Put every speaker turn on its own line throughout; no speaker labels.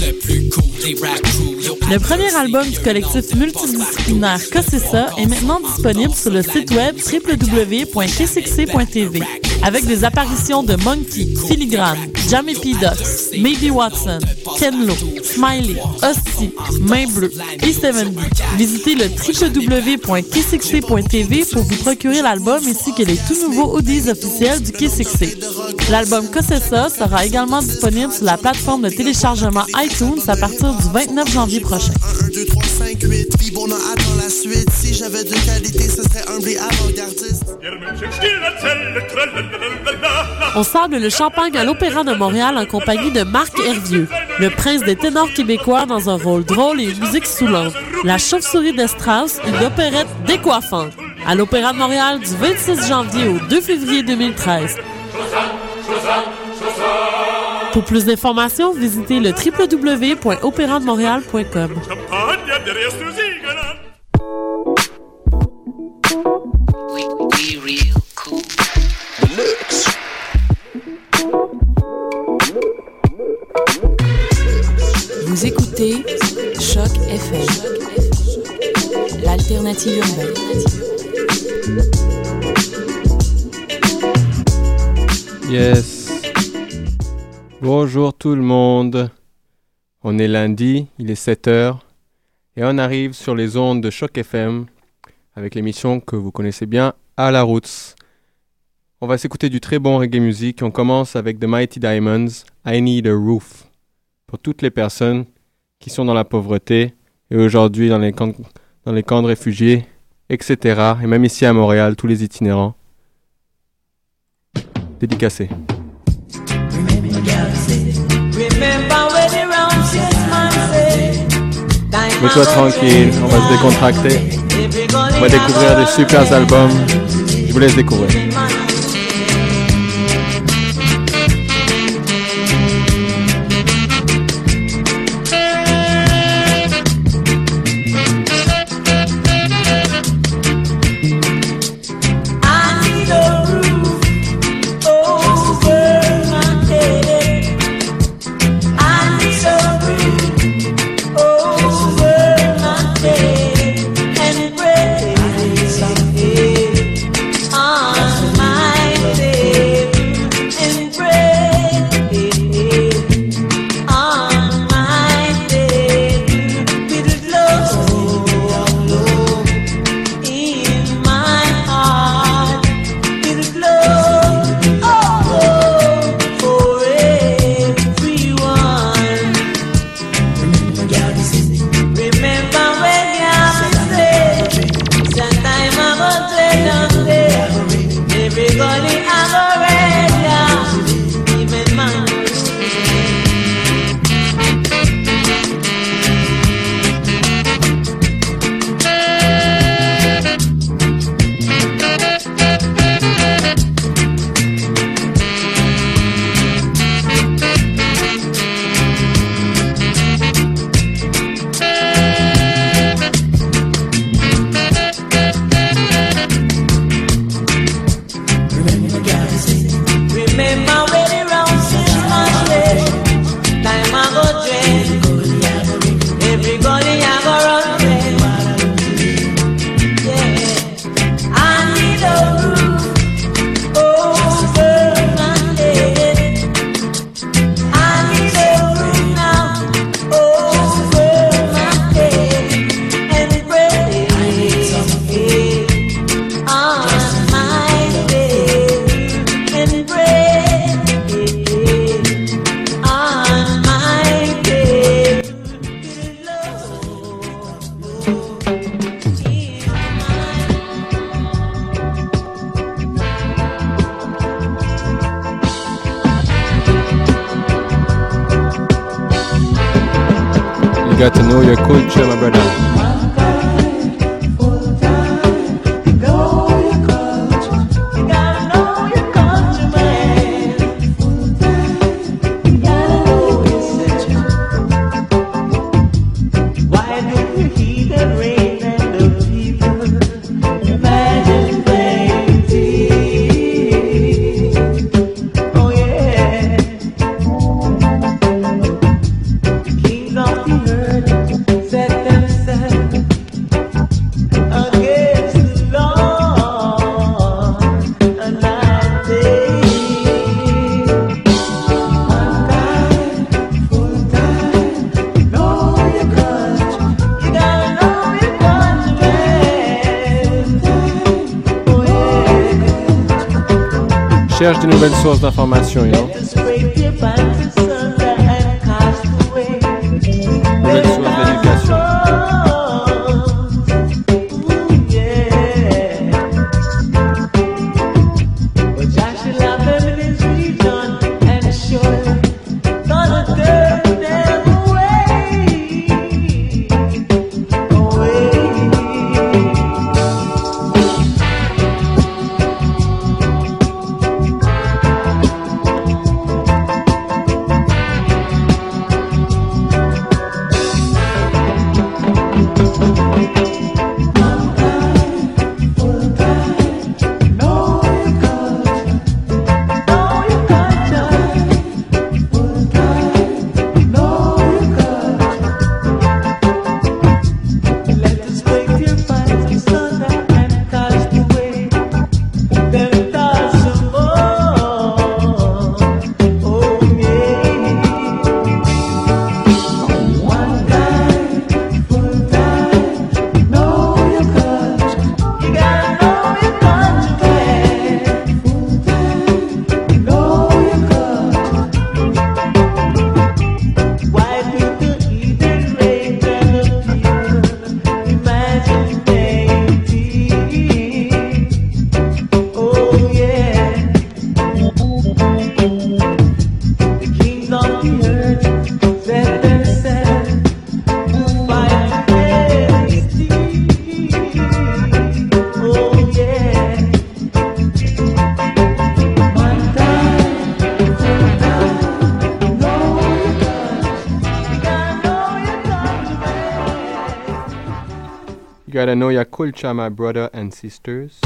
la plus cool. Le premier album du collectif multidisciplinaire ça est maintenant disponible sur le site web www.kcxc.tv avec des apparitions de Monkey, Filigrane, Jamie P. Ducks, Maybe Watson, Ken Lo, Smiley, Hostie, Main Bleue et 70. Visitez le www.kcxc.tv pour vous procurer l'album ainsi que les tout nouveaux audios officiels du KCXC. L'album Cossessa sera également disponible sur la plateforme de téléchargement iTunes à partir du 29 janvier prochain. On sable le champagne à l'Opéra de Montréal en compagnie de Marc Hervieux, le prince des ténors québécois dans un rôle drôle et une musique soulante. La chauve-souris de Strauss, une opérette décoiffante. À l'Opéra de Montréal du 26 janvier au 2 février 2013. Pour plus d'informations, visitez le www.opérandemontréal.com.
Vous écoutez Choc FM, l'alternative urbaine.
Yes. Bonjour tout le monde. On est lundi, il est 7h et on arrive sur les ondes de Choc FM avec l'émission que vous connaissez bien, À la Roots. On va s'écouter du très bon reggae music. On commence avec The Mighty Diamonds, I Need a Roof. Pour toutes les personnes qui sont dans la pauvreté et aujourd'hui dans les camps, dans les camps de réfugiés, etc. Et même ici à Montréal, tous les itinérants. Dédicacé. Mets-toi tranquille, on va se décontracter. On va découvrir des super albums. Je vous laisse découvrir.
Cherche de nouvelles sources d'informations, you know? Culture, my brother and sisters.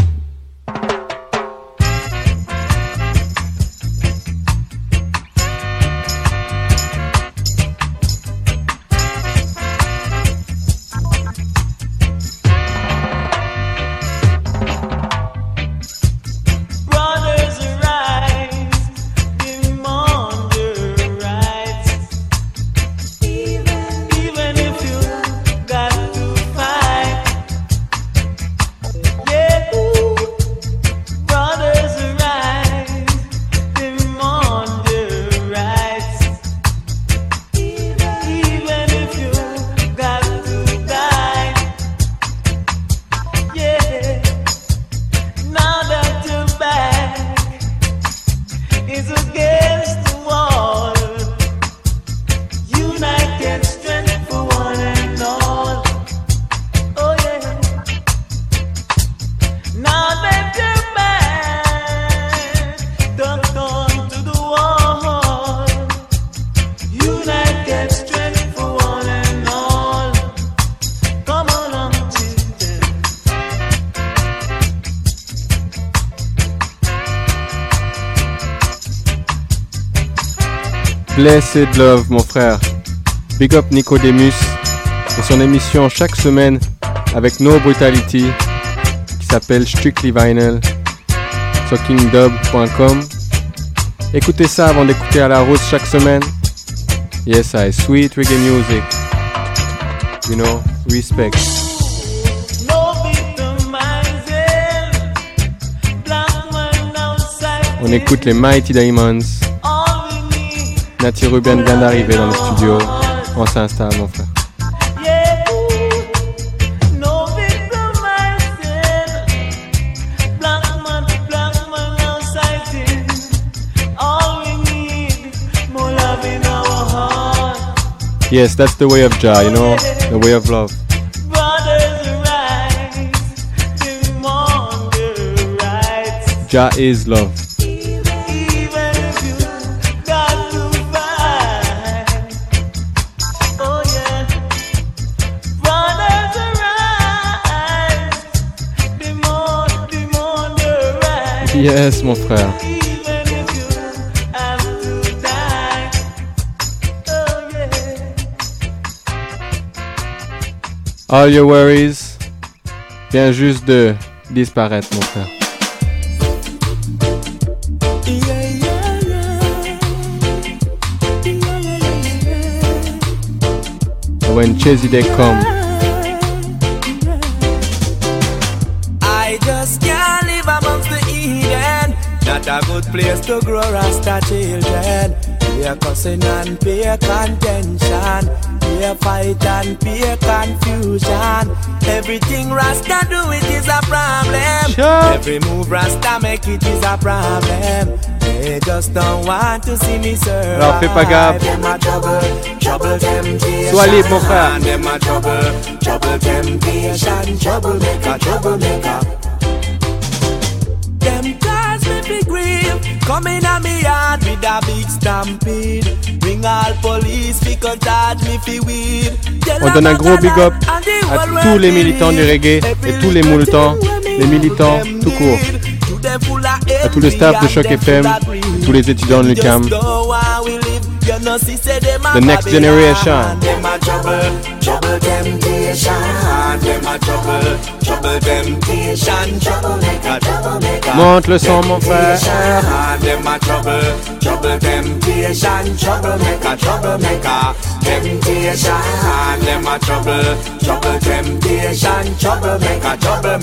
Blessed Love, mon frère. Big up Nicodemus et son émission chaque semaine avec No Brutality qui s'appelle Strictly Vinyl sur kingdub.com. Écoutez ça avant d'écouter à la route chaque semaine. Yes, I sweet reggae music. You know, respect. On écoute les Mighty Diamonds. Nati Ruben vient d'arriver dans le studio. On s'installe, mon frère.
Yes, that's the way of Jah, you know, the way of love. Jah is love. Yes, mon frère. All your worries vient juste de disparaître, mon frère. When Chesy Day come,
to grow Rasta children. Peer cussing and peer contention. Peer fight and peer confusion. Everything Rasta do it is a problem.
Sure.
Every move Rasta make it is a problem. They just don't want to see me survive.
Alors, fais pas gaffe.
Them a trouble, trouble temptation.
Sois libre.
Them a trouble, trouble temptation. Trouble maker, Come in a with a big stampede.
On donne un gros big up à tous les militants du reggae et tous les militants, les militants tout court. À tout le staff de Choc FM, tous les étudiants de
l'Ucam,
The next generation.
Them a trouble, trouble temptation. Them a trouble, trouble temptation. Trouble maker, trouble maker.
Monte le son, mon frère.
Them a trouble, trouble temptation. Trouble maker. Temptation. Them a trouble, trouble temptation. Trouble maker, trouble.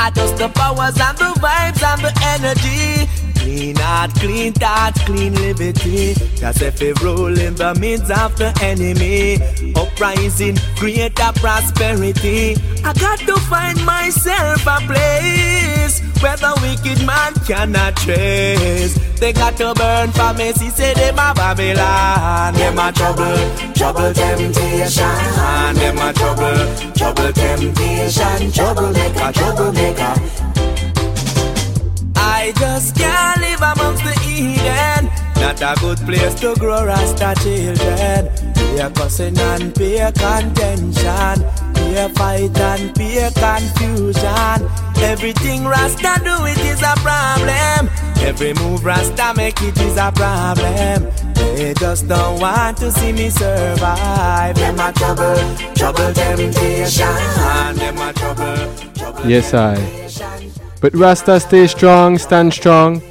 I just the powers and the vibes and the energy. Clean heart, clean thoughts, clean liberty. Cause if we roll in the midst of the enemy, uprising, create a prosperity. I got to find myself a place where the wicked man cannot trace. They got to burn for me, see, say them a Babylon. Them a trouble, trouble temptation. Them a trouble, trouble temptation. Troublemaker, troublemaker. I just can't live amongst the Eden. Not a good place to grow Rasta children. Peer cussing and peer contention. Peer fight and peer confusion. Everything Rasta do it is a problem. Every move Rasta make it is a problem. They just don't want to see me survive. Them a trouble, trouble temptation. Them a trouble, trouble
Yes, I. But Rasta, stay strong, stand strong.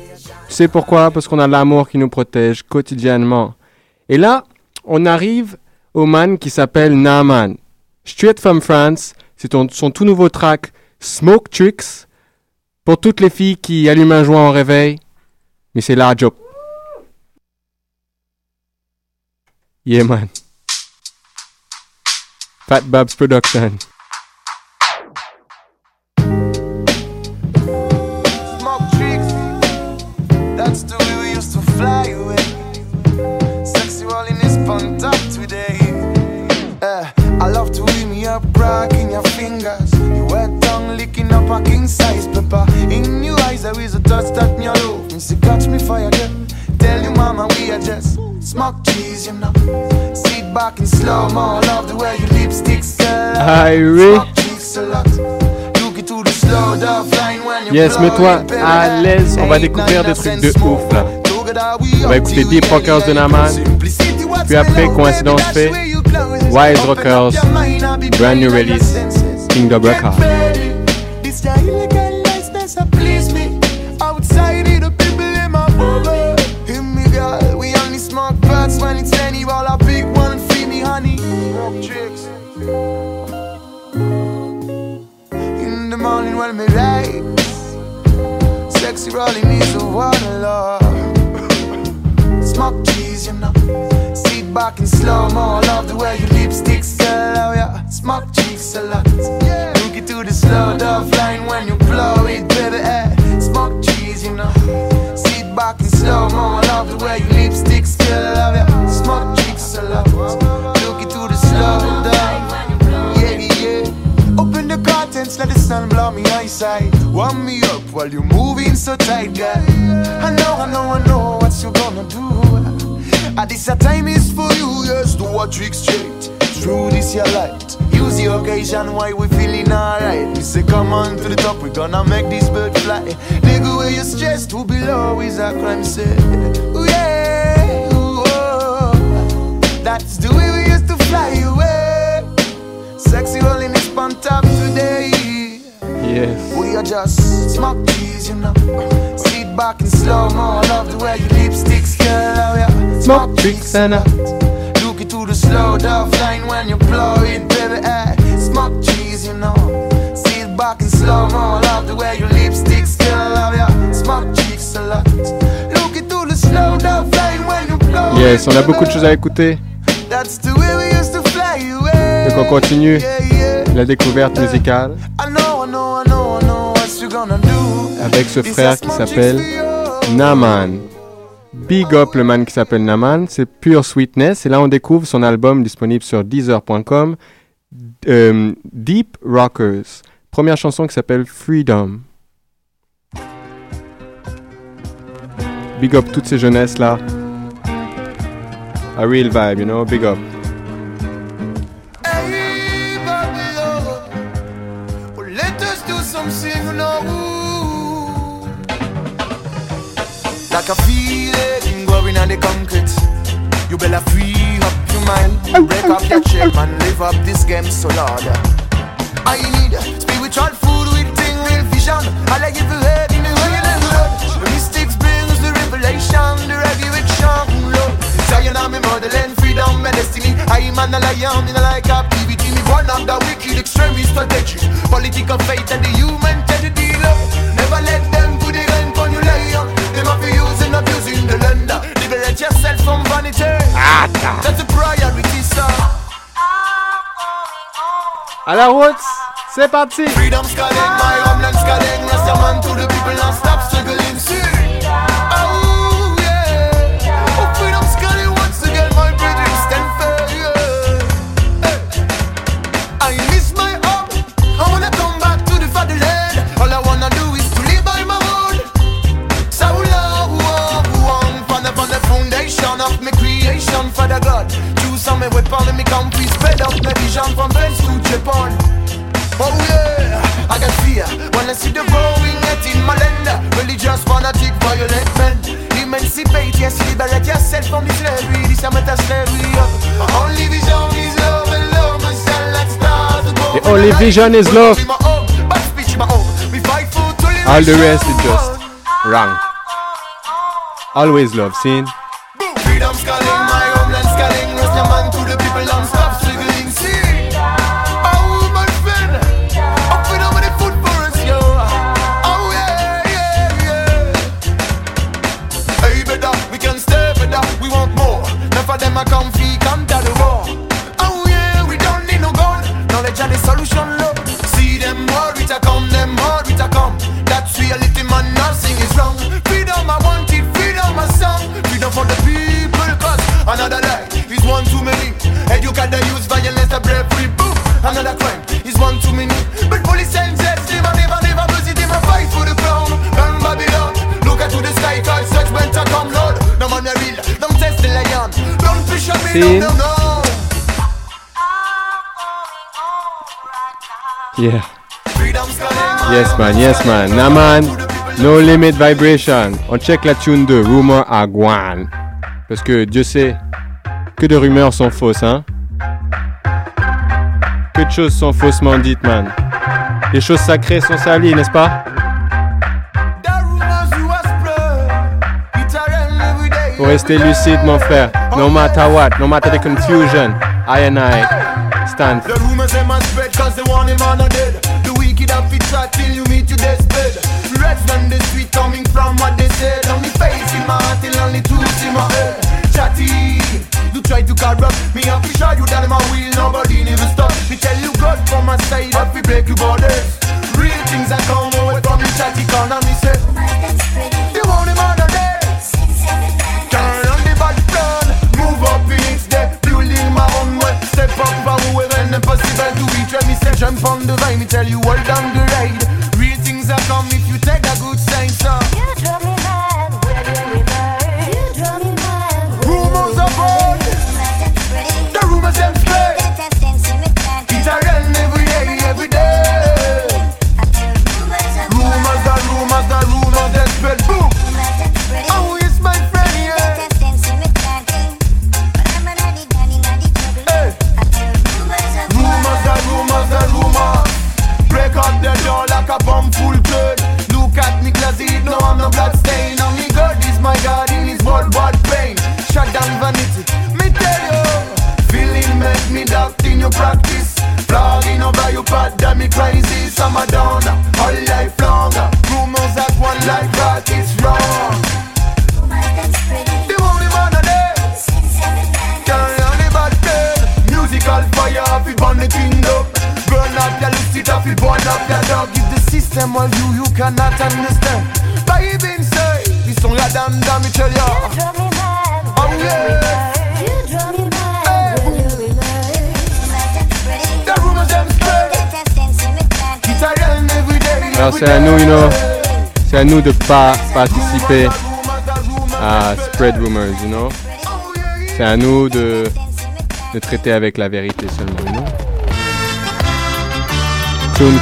Sais pourquoi? Parce qu'on a l'amour qui nous protège quotidiennement. Et là, on arrive au man qui s'appelle Naaman. Straight from France, c'est son tout nouveau track Smoke Tricks. Pour toutes les filles qui allument un joint au réveil. Mais c'est la job. Yeah, man. Fat Babs Production.
Tongue licking up a king size pepper. In your eyes, there is a touch that me love. Me say, catch me fire again. Tell you, mama, we are just smoke cheese, you know. Sit back and slow mo. Love the way your lipsticks curl.
Irie.
Smoke cheeks a lot. Look it to the slow dove line when you
Yes, mets-toi à l'aise, on va découvrir des trucs de ouf, là. On va écouter Deep Rockers de Naman. Puis après, coïncidence fait, Wise Rockers, brand new release, Kingdom Records.
Your illegal license, that please side. Warm me up while you're moving so tight, girl. I know, I know, I know what you're gonna do. At this time is for you, yes, do what trick straight. Through this your light. Use the occasion why we feeling alright. We say come on to the top, we gonna make this bird fly. Nigga, where you stress to below is a crime say. Ooh, yeah, ooh, oh. That's the way we used to fly away. Sexy rolling this on top today.
Yes.
We are just smoke trees, you know. Sit back and slow mo. Love the way your lipsticks curl, yeah.
Smoke tricks and a-
Look it to the slow dove line when you blow it, baby. Eh. Smoke trees, you know. Sit back and slow mo. Love the way your lipsticks curl, yeah. Smoke cheeks a lot. Look it to the slow dove line when you blow
Yes, on a beaucoup de
baby.
choses à écouter.
That's the way we used to fly away.
Donc on continue la découverte musicale
I know,
avec ce frère qui s'appelle. Naman. Big up le man qui s'appelle Naman, c'est Pure Sweetness. Et là, on découvre son album disponible sur Deezer.com, euh, Deep Rockers. Première chanson qui s'appelle Freedom. Big up toutes ces jeunesses là. A real vibe, you know, big up.
Like a feeling growing on the concrete. You better free up your mind, break up your chain, and live up this game so Lord. I need spiritual food with thing, real vision. I like you head in the way and blood. Mystics brings the revelation, the resurrection, Lord. Zion I'm a motherland, freedom, my destiny. I am an lion in a like captivity. Me one of the wicked extremist strategy. Political faith and the human tragedy, love. Never let That's the priority, sir.
À la Roots, c'est parti!
Freedom's calling, my. Rest your man to the people Oh yeah, I got fear when I see the growing in my land. Religious fanatic, violent men. Emancipate, yes, liberate yourself from slavery. This is a slavery. Only vision is love and love myself. Let's start the
The only vision is love.
My own, but speech my own. We fight for to
All the rest is just wrong. Always love, seen?
Yeah.
Yes man, yes man. Naman, no limit vibration. On check la tune de Rumor à Guan. Parce que Dieu sait que de rumeurs sont fausses, hein. Que de choses sont faussement dites, man. Les choses sacrées sont salies, n'est-ce pas? Faut rester lucide, mon frère. No matter what, no matter the confusion, I and I stand.
The rumors they must spread cause they want him on a dead. The wicked have it shot till you meet your deathbed Reds than the sweet coming from what they said. Only face in my heart till only truth in my head. Chatty, you try to corrupt me. I'm show you that in my wheel nobody never stop. Me tell you God from my side up we break your borders. Real things that come
de pas participer à spread rumors, you know? C'est à nous de, de traiter avec la vérité seulement, you. Tune.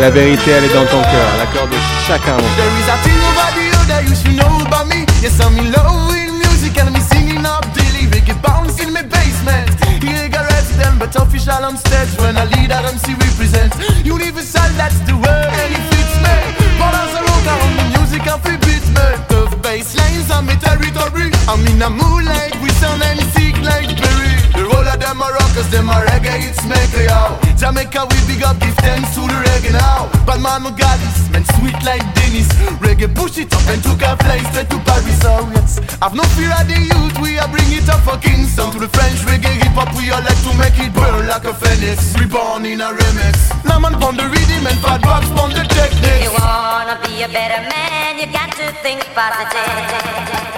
La vérité, elle est dans ton cœur, la cœur de chacun.
Official on stage when a leader MC represent. Universal, that's the word, and it fits me. But as a rock on the music and free beats me. Tough bass lines on my territory. I'm in a moonlight with sun and sick like berry. The whole of them are rockers, them are reggae, it's make out. Jamaica, we big up, give thanks to the reggae now. But man, my God, this man sweet like Dennis. Reggae push it up and took a flight straight to Paris. Oh, yes. I've no fear of the youth, we are bring it up for Kingston. To the French reggae hip hop, we all like to make it burn like a phoenix. Reborn in a remix. Now man, pon the rhythm and fat box, pon the
You wanna be a better man, you got to think positive.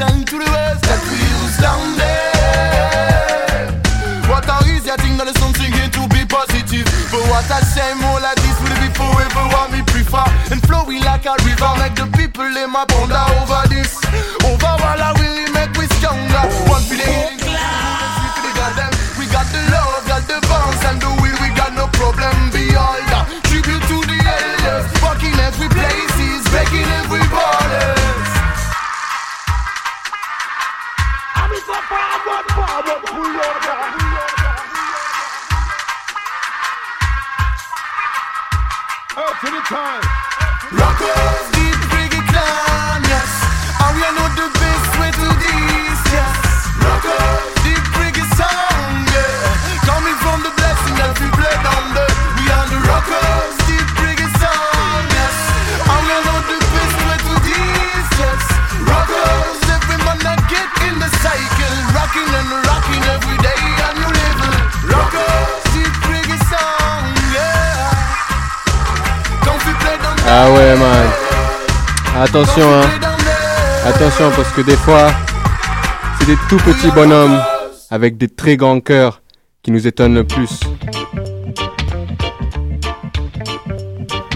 Attention to the words that we use down there. What a easier thing than something here to be positive. But what a shame, all like this will be forever what me prefer. And flowing like a river, make the people in my ponder over this. Over all I really make we stronger. One for the healing. We got the love, got the bounce, and the will, we got no problem. Rockers, deep clan, yes. We know the best way to this, yes. Rockers,
ouais, man. Attention, hein. Attention, parce que des fois, c'est des tout petits bonhommes avec des très grands cœurs qui nous étonnent le plus.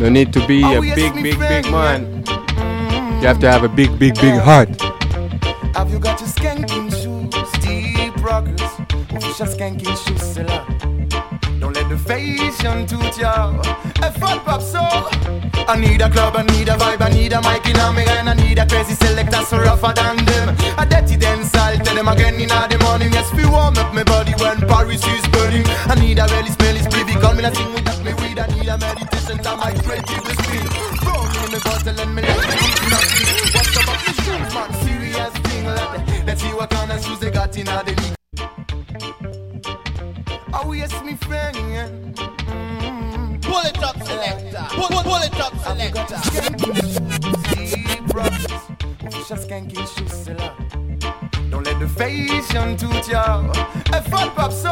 No need to be a big, big, big man. You have to have a big, big, big heart.
Have you got your skanking shoes, deep rockers? Official skanking shoes up. Don't let the fashion toot ya. Effort pop so. I need a club, I need a vibe, I need a mic in a me and I need a crazy selector so rougher than them. A dirty dance, I'll tell them again in the morning. Yes, we warm up my body when Paris is burning. I need a really smelly spliffy, call me la sing without me weed. I need a meditation time, I pray keep the speed. Throw me in the bottle and me let me eat nothing. What's up with the shoes, man? Serious thing, lad. Let's see what kind of shoes they got in the league. Oh yes, me friend. yeah. Mm.
Pull it up, selector. Pull, pull, pull it up,
Have you got
selector.
your skanking shoes, deep rockers? Official skanking shoes still up. motivation to tell. Effort pop so.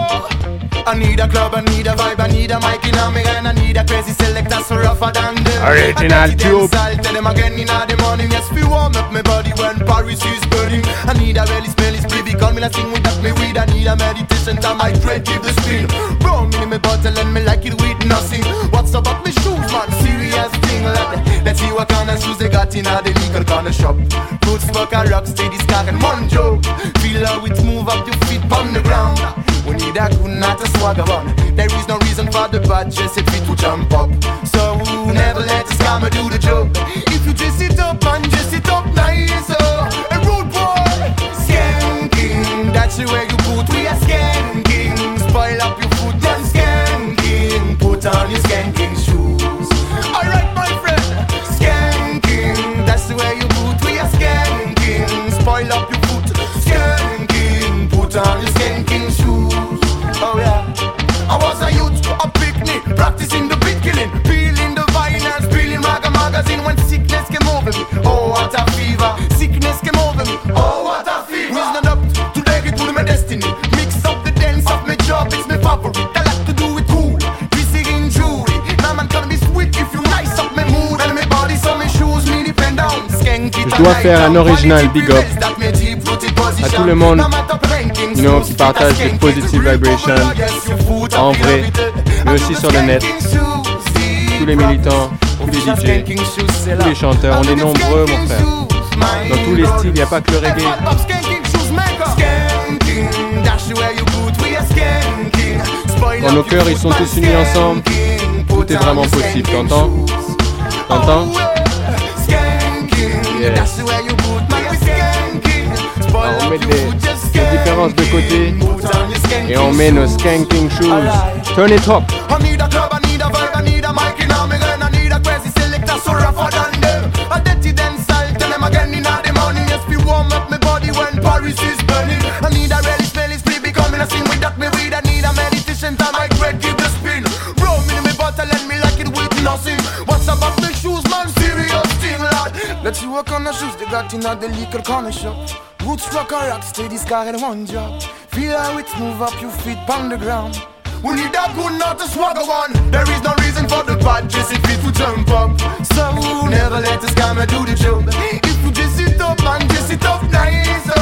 I need a club, I need a vibe, I need a mic in a me hand, I need a crazy selector so rougher than them.
Original
I
tube.
Tell them again in the morning. Yes, we warm up my body when Paris is burning. I need a really smelly spliffy, call me like sing with that me weed. I need a meditation time, I dread give the spin. Rum in my bottle and me like it with nothing. Legal corner shop. Good smoke and rock, steady scar and joke. Feel how it move up your feet on the ground. We need a good night to swagger on. There is no reason for the bad dress if it to jump up. So never let the scammer do the joke.
Dois faire un original big up à tout le monde, you qui partage des positive vibrations en vrai, mais aussi sur le net. Tous les militants, tous les DJ, tous les chanteurs, on est nombreux, mon frère. Dans tous les styles, il n'y a pas que le reggae. Dans nos cœurs, ils sont tous unis ensemble. Tout est vraiment possible, t'entends? T'entends? Alors, on met les, les différences de côté. Et on met nos skanking shoes. Turn it up.
Got in the liquor corner shop. Roots rock or rock, steady scar and one job. Feel how it move up your feet on the ground. We need a good not to swagger one. There is no reason for the bad just if to jump up. So never let the scammer do the job. If you just sit up and just sit up nice, oh.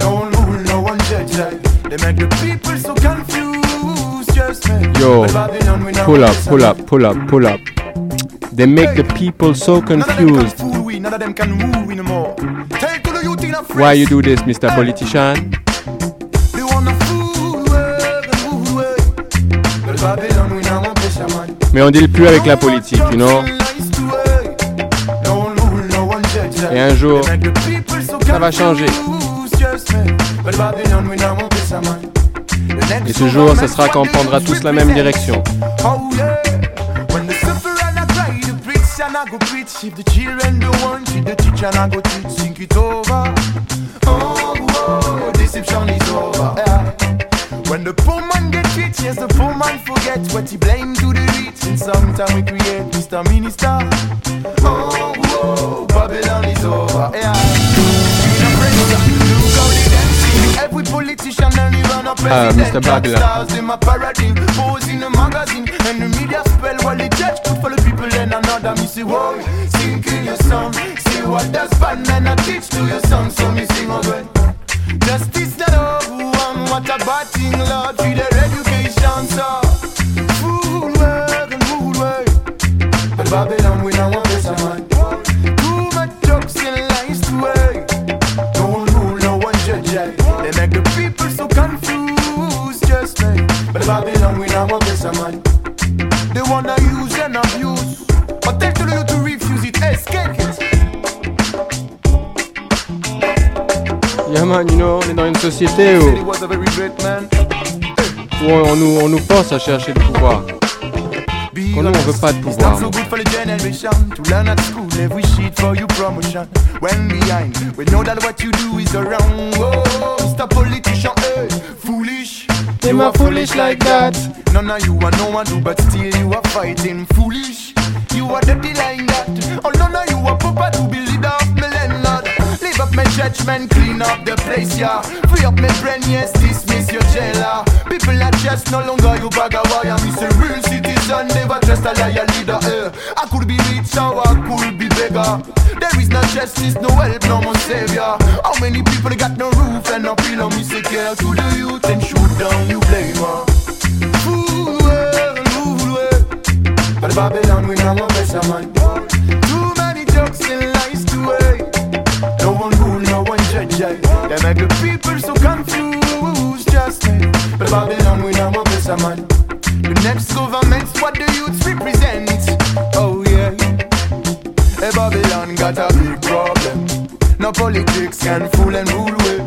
No
one rule,
no one judge. eh. They make the people so confused. Just me.
Yo,
we
pull up, pull up, pull up, pull up. They make the people so confused.
Them can rule we no more. Tell to the youth in a
Why you do this, Mr. Politician?
They wanna fool. But Babylon we now want pressure man.
Mais on deal plus avec la politique, you know? Et un jour, ça va changer. Et ce jour, ce sera quand on prendra tous la même direction.
I go preach. If the children don't want it, the teacher and I go teach. Think it over. Oh, oh, deception is over. Yeah. When the poor man get rich, yes, the poor man forget what he blame to the rich. In some time we create Mr. Minister. Oh, oh, Babylon is over. Yeah. Every politician and even a
Ah,
president.
Mr. Babylon.
Stars in my paradigm, pose in a magazine, and the media spell while the judge for the people. Then another me say, whoa, sing in your song. See what does bad man I teach to your song, so me sing again. Justice that oh, and what a bad thing, Lord, for their education, so. Fool work and fool work. But Babylon, we now want man, you
know, on est dans une société où, où on, on, nous, on nous pense à chercher le pouvoir. Qu'on nous, on veut pas de pouvoir.
Oh,
Them are foolish like that.
None of you are no one do, but still you are fighting foolish. You are dirty like that. Oh, none of you are proper to that. Judgment, clean up the place, yeah. Free up my brain, yes, dismiss your jailer. People are just no longer you bag of wire. Me say real citizen, never trust a liar leader. Eh. I could be rich or I could be beggar. There is no justice, no help, no more savior. How many people got no roof and no pillow? Me say care to the youth and shoot down you blame her. Fool well, fool well. But Babylon, we now a better man. Too many jokes and eh. They make the people so confused, just me. But Babylon, we now a better man. The next government's what the youths represent. Oh yeah. Hey, Babylon got a big problem. No politics can fool and rule way.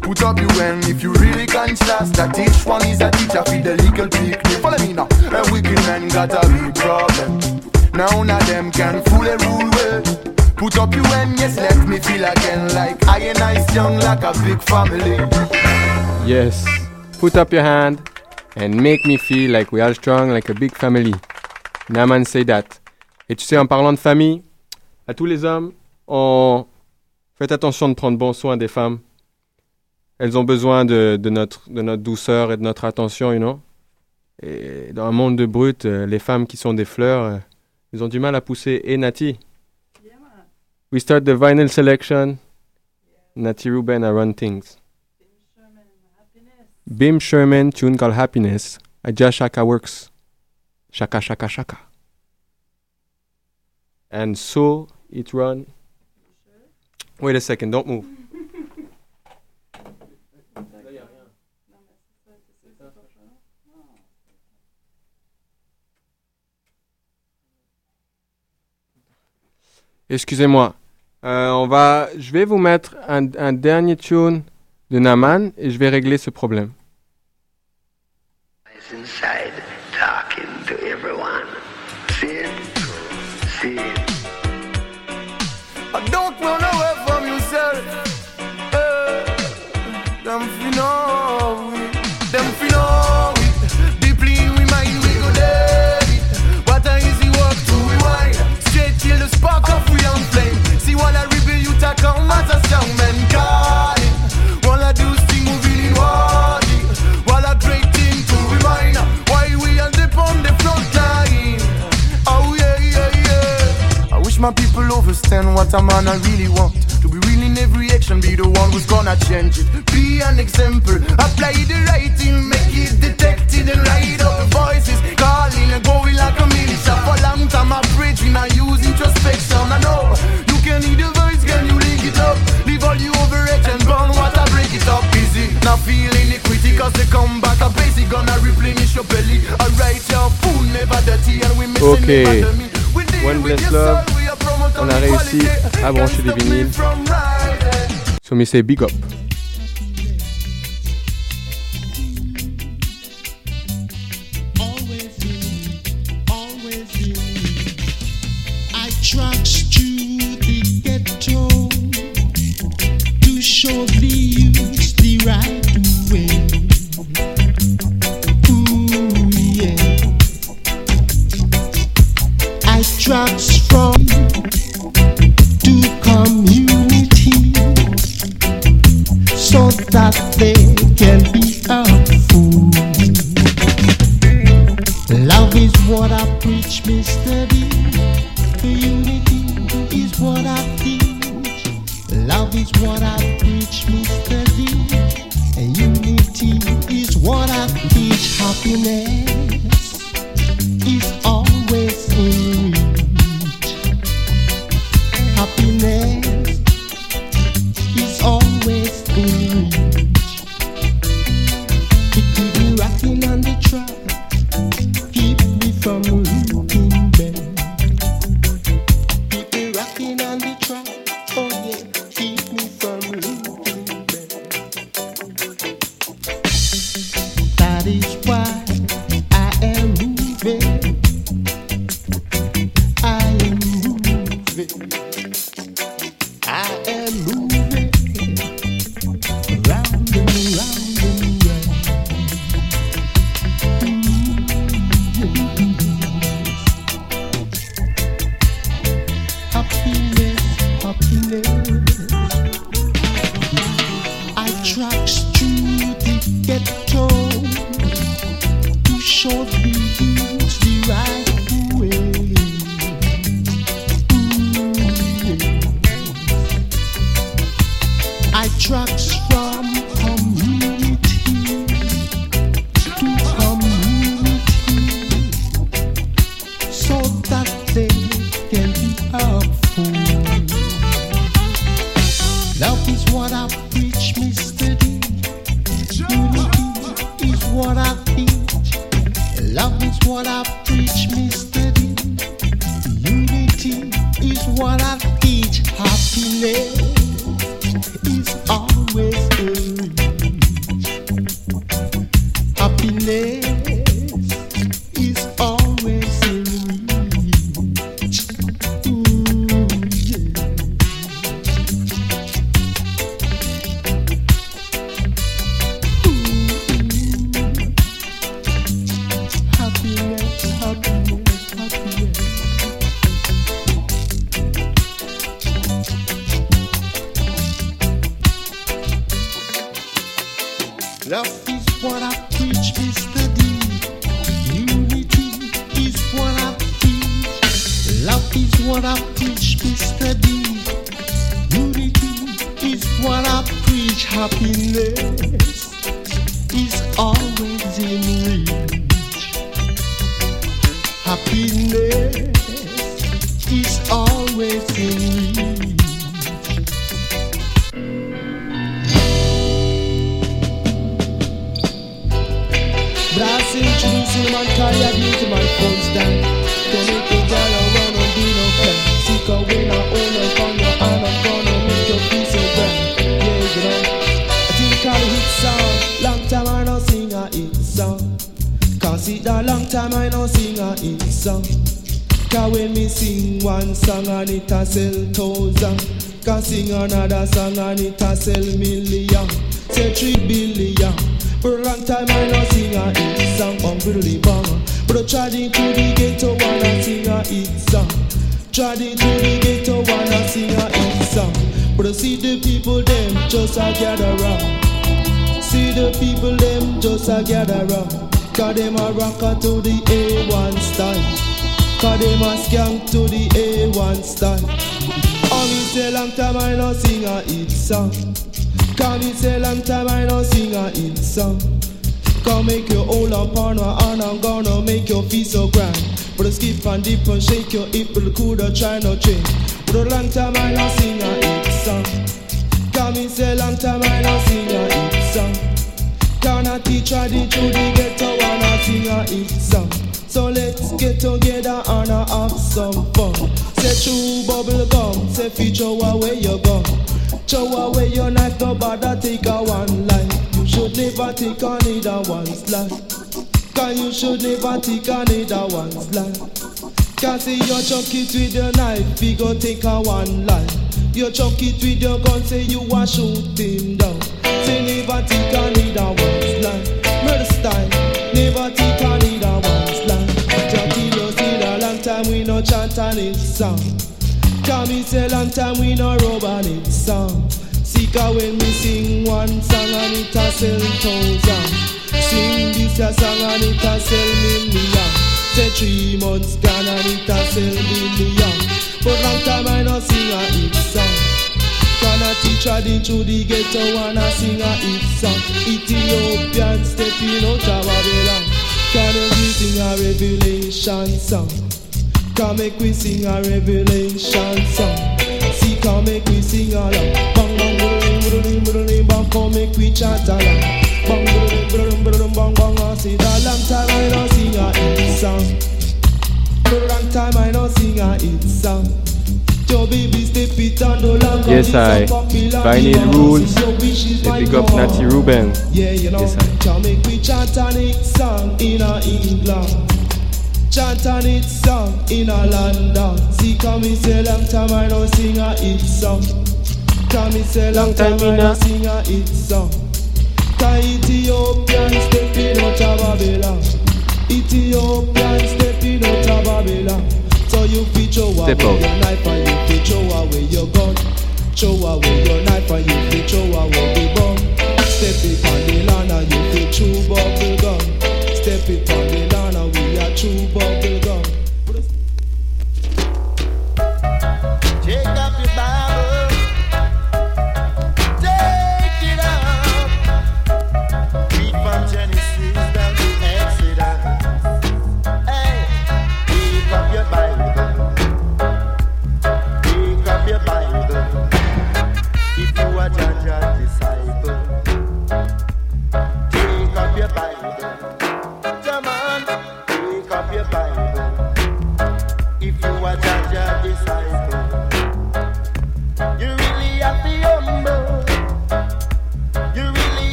Put up your when if you really conscious that each one is a teacher for the legal picnic. Follow me now. A wicked man got a big problem. None of them can fool and rule way. Put up you when yes, let me feel again like I and I young like a big family.
Yes. Put up your hand and make me feel like we are strong like a big family. Naman say that. Et tu sais, en parlant de famille, à tous les hommes, on... faites attention de prendre bon soin des femmes. Elles ont besoin de, de notre, de notre douceur et de notre attention, you know. Et dans un monde de brutes, euh, les femmes qui sont des fleurs, euh, elles ont du mal à pousser. Et Nati? We start the vinyl selection. Nati Ruben, I run things. Bim Sherman tune called Happiness. Aja Shaka works. Shaka Shaka Shaka. And so it run. Wait a second, don't move. Excusez-moi. Euh, on va, je vais vous mettre un, un dernier tune de Naman et je vais régler ce problème.
My people understand what a man I really want. To be real in every action, be the one who's gonna change it. Be an example, apply the right thing, make it detected and ride up the voices. Calling and going like a militia. For long time I preach, we not use introspection. I know you can hear the voice, can you link it up? Leave all you overreaction, burn what I break it up. Easy, not feeling iniquity, cause they come back. A basic gonna replenish your belly. Alright, your food never dirty, and we missing
Ok.
never dummy. We deal
One
with your
Love.
soul, we are promote
on a réussi à brancher
des
vinyles. So, me say big up.
A gather round uh, Cause them a rocker to the A1 style. Cause them a skank to the A1 style. Oh me say long time I no sing a hit song. Cause me say long time I no sing a hit song. Come make you hold up on my hand I'm gonna make you feel so grand. But skip and dip and shake your hip But coulda try no change But a long time I no sing a hit song. Cause me say long time I no sing a hit song Gonna teach her the ghetto wanna sing a hit song. So let's get together and uh, have some fun. Say true bubble gum, say feature away your gun. Throw away your knife, no bother take a one life. You should never take on either one's life. Cause you should never take on either one's life. Cause see you chuck it with your knife, we go take a one life. You chuck it with your gun, say you a shoot him down. Million. Three months gone and it a sell billion. Teach her the ghetto wanna sing a hit song. Ethiopian stepping out of Babylon. Can you sing a revelation song? Come make we sing a revelation song. See, come make we sing along. Bang bang boom boom boom bang. Come make we chant along. Bang boom boom boom bang bang. I that long time I don't sing a hit song. A long time I don't sing a hit song.
Yes, I. Vinyl rules. They big up Natty Ruben. Yes, I.
chant an hit song in a London. See, come me say long time I don't sing a hit song. Come me say long time I don't sing a hit song. Ethiopian stepping out of Babylon. Ethiopian stepping out of Babylon. So you fit throw away your knife and you fit away your gun. Throw away your knife and you fit away the bomb. Step it on the land and you fit chew bubble gum. Step it on the land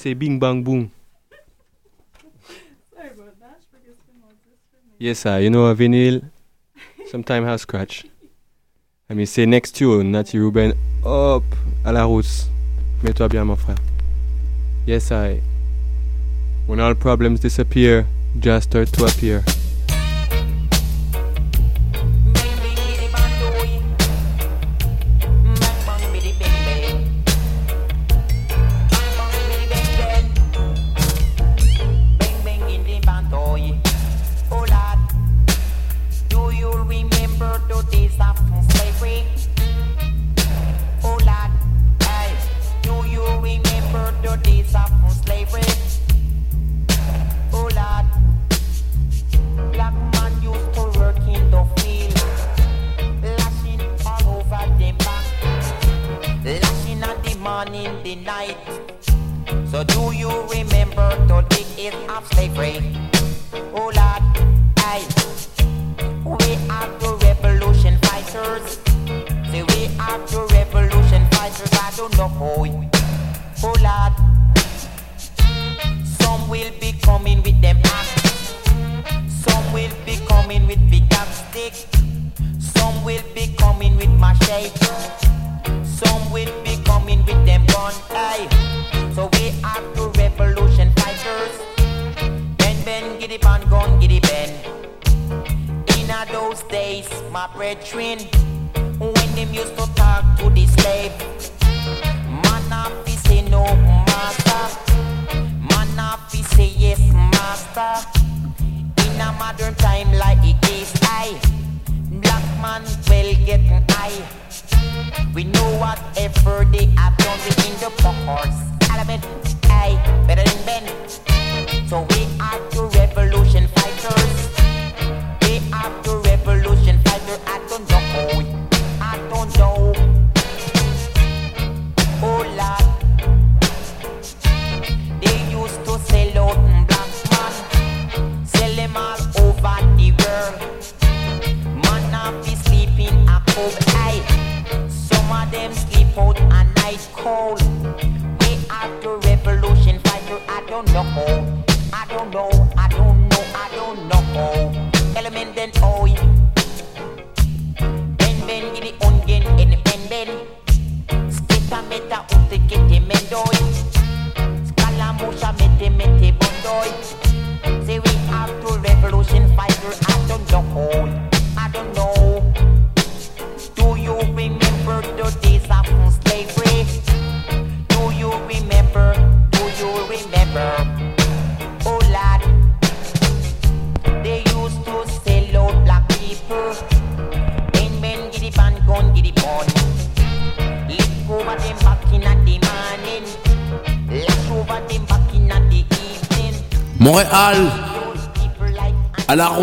c'est Bing Bang Boom. Sorry. I. Yes, sir. You know, a vinyl? Sometimes has scratch. I mean, c'est next tune, Natty Ruben. Hop, à la rousse. Mets-toi bien, mon frère. Yes, I. When all problems disappear, just start to appear.
brethren.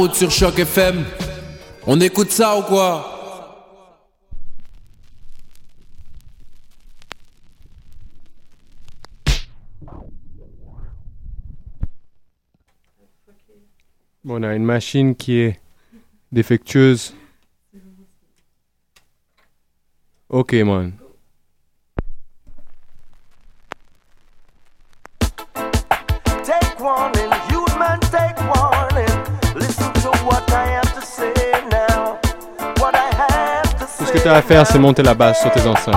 sur Choc FM. On écoute ça ou quoi?
On a une machine qui est défectueuse. Ok, man. à faire, c'est monter la basse sur tes enceintes.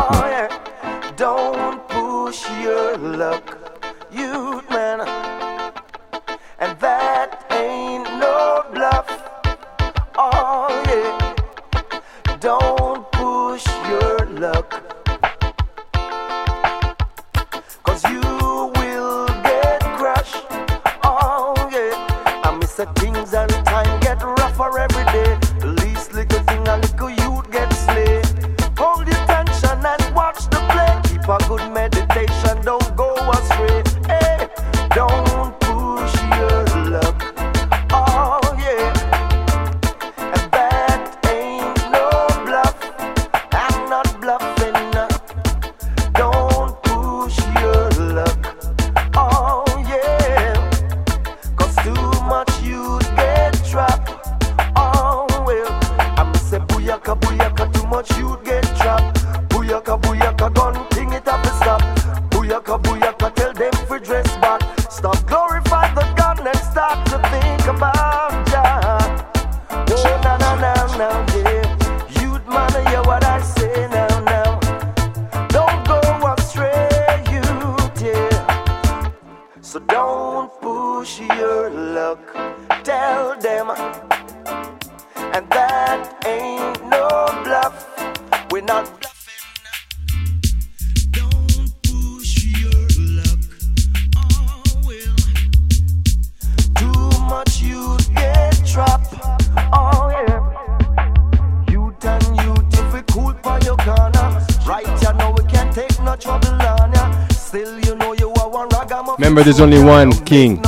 there's only one king,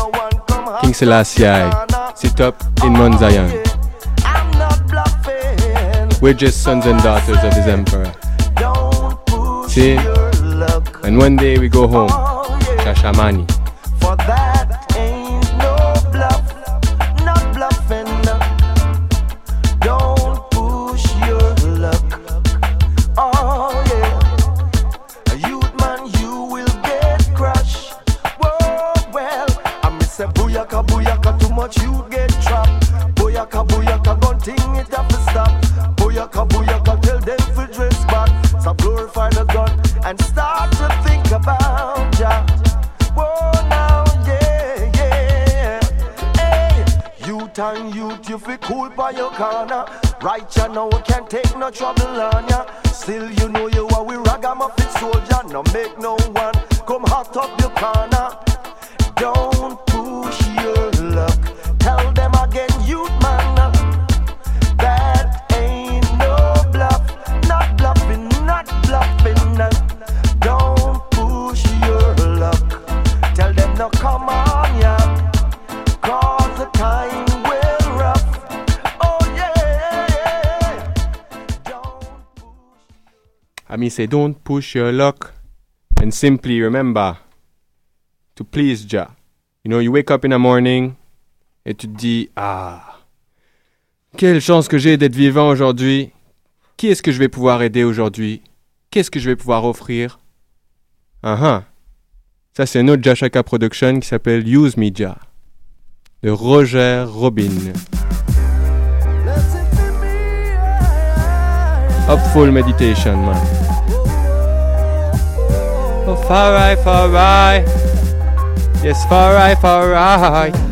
King Selassie. Sit up in Mount Zion. We're just sons and daughters of his emperor. See? And one day we go home. Shashamani.
for your corner. Right, you know, can't take no trouble on ya. Still, you know, you are we ragamuffin soldier. No make no one come hot up your corner. Don't
me say, don't push your luck and simply remember to please Jah. You know, you wake up in the morning et tu te dis, ah, quelle chance que j'ai d'être vivant aujourd'hui. Qui est-ce que je vais pouvoir aider aujourd'hui? Qu'est-ce que je vais pouvoir offrir? Ah uh. Ça, c'est un autre Jashaka Production qui s'appelle Use Me Jah de Roger Robin. Upful Meditation, man. Oh, far right, far right. Yes, far right, far right.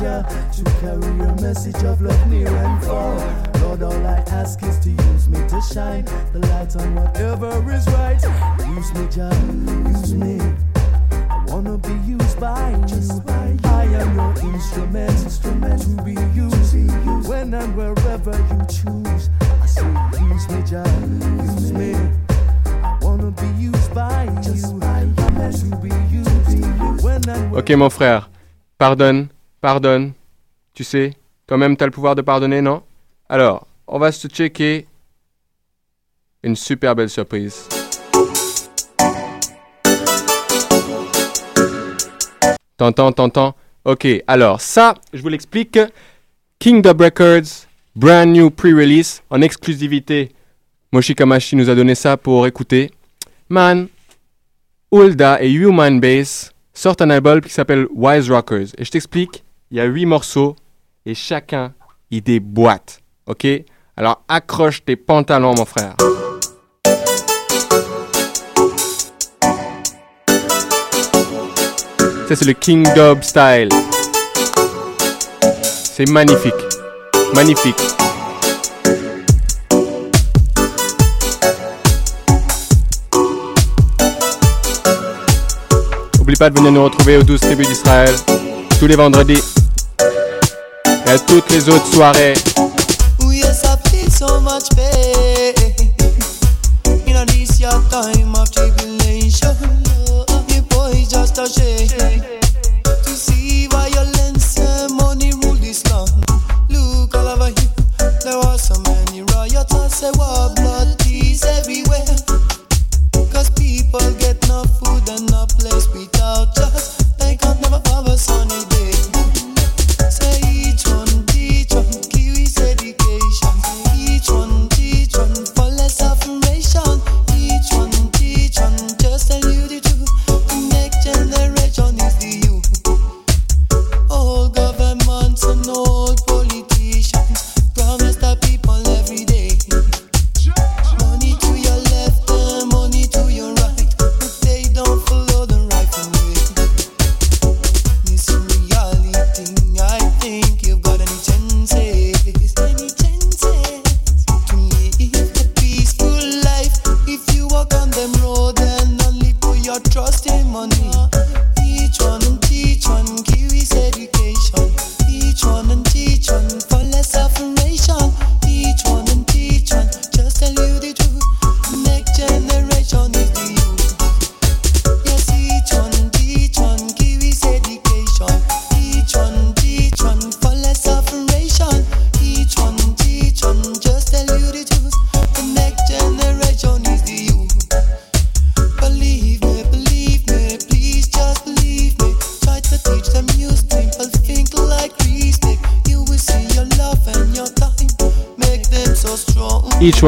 Messenger to carry your message of love near and far. Lord, all I ask is to use me to shine the light on whatever is right. Use me, Jah, use me. I wanna be used by you. I am your instrument, instrument to be used. When and wherever you choose, I say, use me, Jah, use me. I wanna be used by you. I am to be used. When and
Ok, mon frère, pardonne, pardonne. Tu sais, toi-même, t'as le pouvoir de pardonner, non? Alors, on va se checker une super belle surprise. T'entends, t'entends? Ok, alors ça, je vous l'explique. Kingdom Records, brand new pre-release, en exclusivité. Moshikamashi nous a donné ça pour écouter. Man, Hulda et Human Bass sortent un album qui s'appelle Wise Rockers. Et je t'explique, il y a huit morceaux et chacun, il déboîte. Ok? Alors accroche tes pantalons, mon frère. Ça, c'est le King Dub style. C'est magnifique. Magnifique. N'oublie pas de venir nous retrouver aux 12 tribus d'Israël tous les vendredis et toutes les autres soirées.
We are so much pain. You know, time.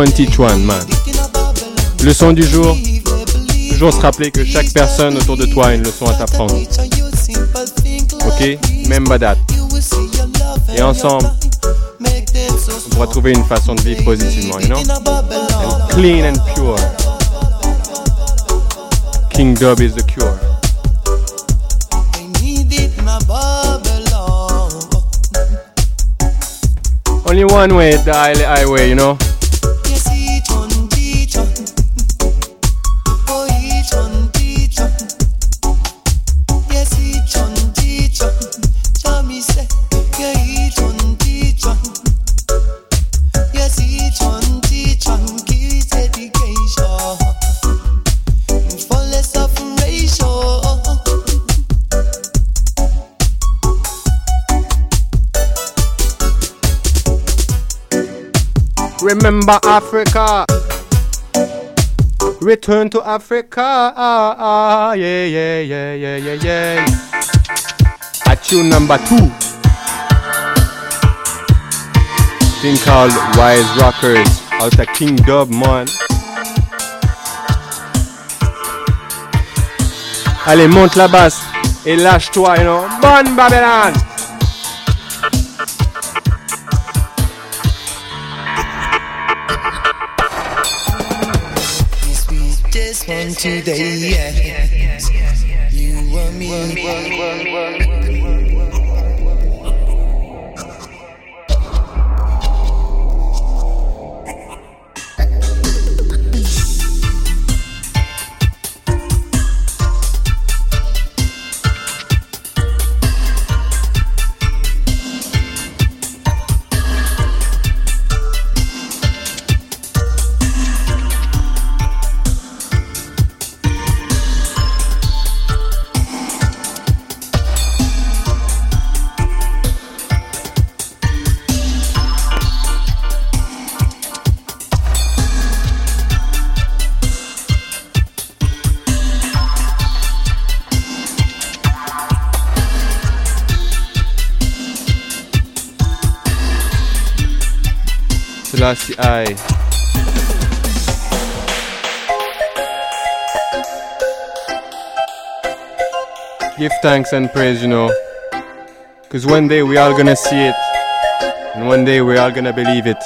Man. Leçon du jour, toujours se rappeler que chaque personne autour de toi a une leçon à t'apprendre. Ok? Même badat. Et ensemble, on pourra trouver une façon de vivre positivement, you know? Clean and pure. King Dub is the cure. Only one way, the highway, you know? Remember Africa. Return to Africa. Ah, ah, yeah, yeah, yeah, yeah, yeah, yeah. At tune number two. Thing called Wise Rockers. Out of King Dub, man. Allez, monte la basse et lâche-toi, you know. Bonne Babylon!
One today, yeah. You and me.
Selassie I. Give thanks and praise, you know. Because one day we are gonna see it. And one day we are gonna believe it.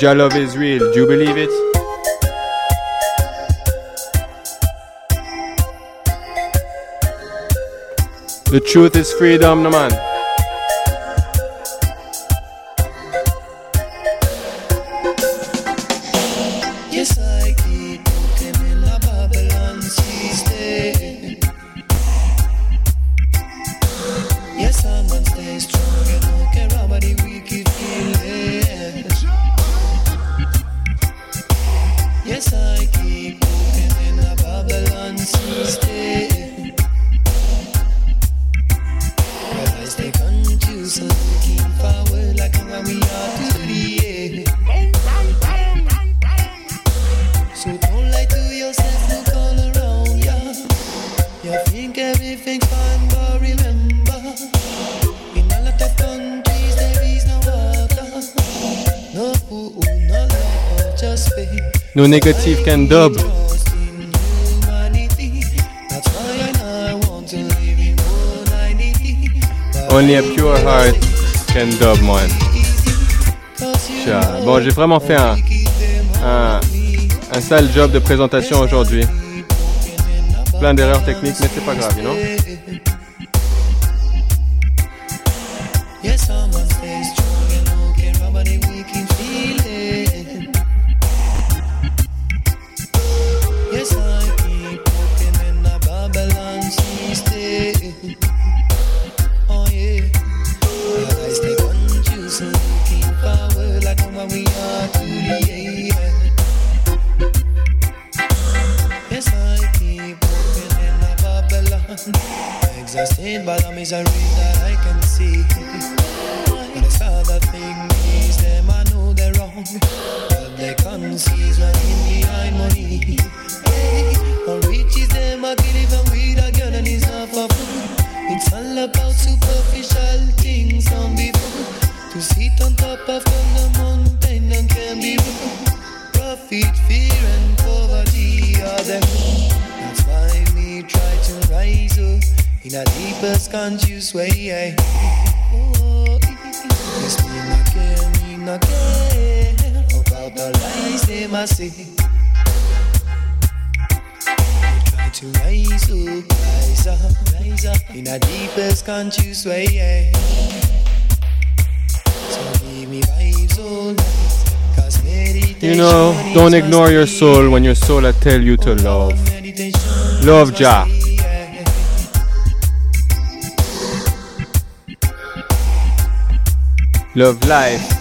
Jah love is real. Do you believe it? The truth is freedom, no man. Negative can dub. Only a pure heart can dub, man. Tcha. Bon, j'ai vraiment fait un, un, un sale job de présentation aujourd'hui. Plein d'erreurs techniques, mais c'est pas grave, you know?
Misery that I can see. But the sad thing is, them I know they're wrong. Deepest way. Oh, yes, me not care, me not care about the lies they must. Try to rise up, rise up, rise up in deepest conscious way. So give me vibes all night, 'cause meditation
You know, don't ignore your soul when your soul I tell you to love. Love Jah. Love life.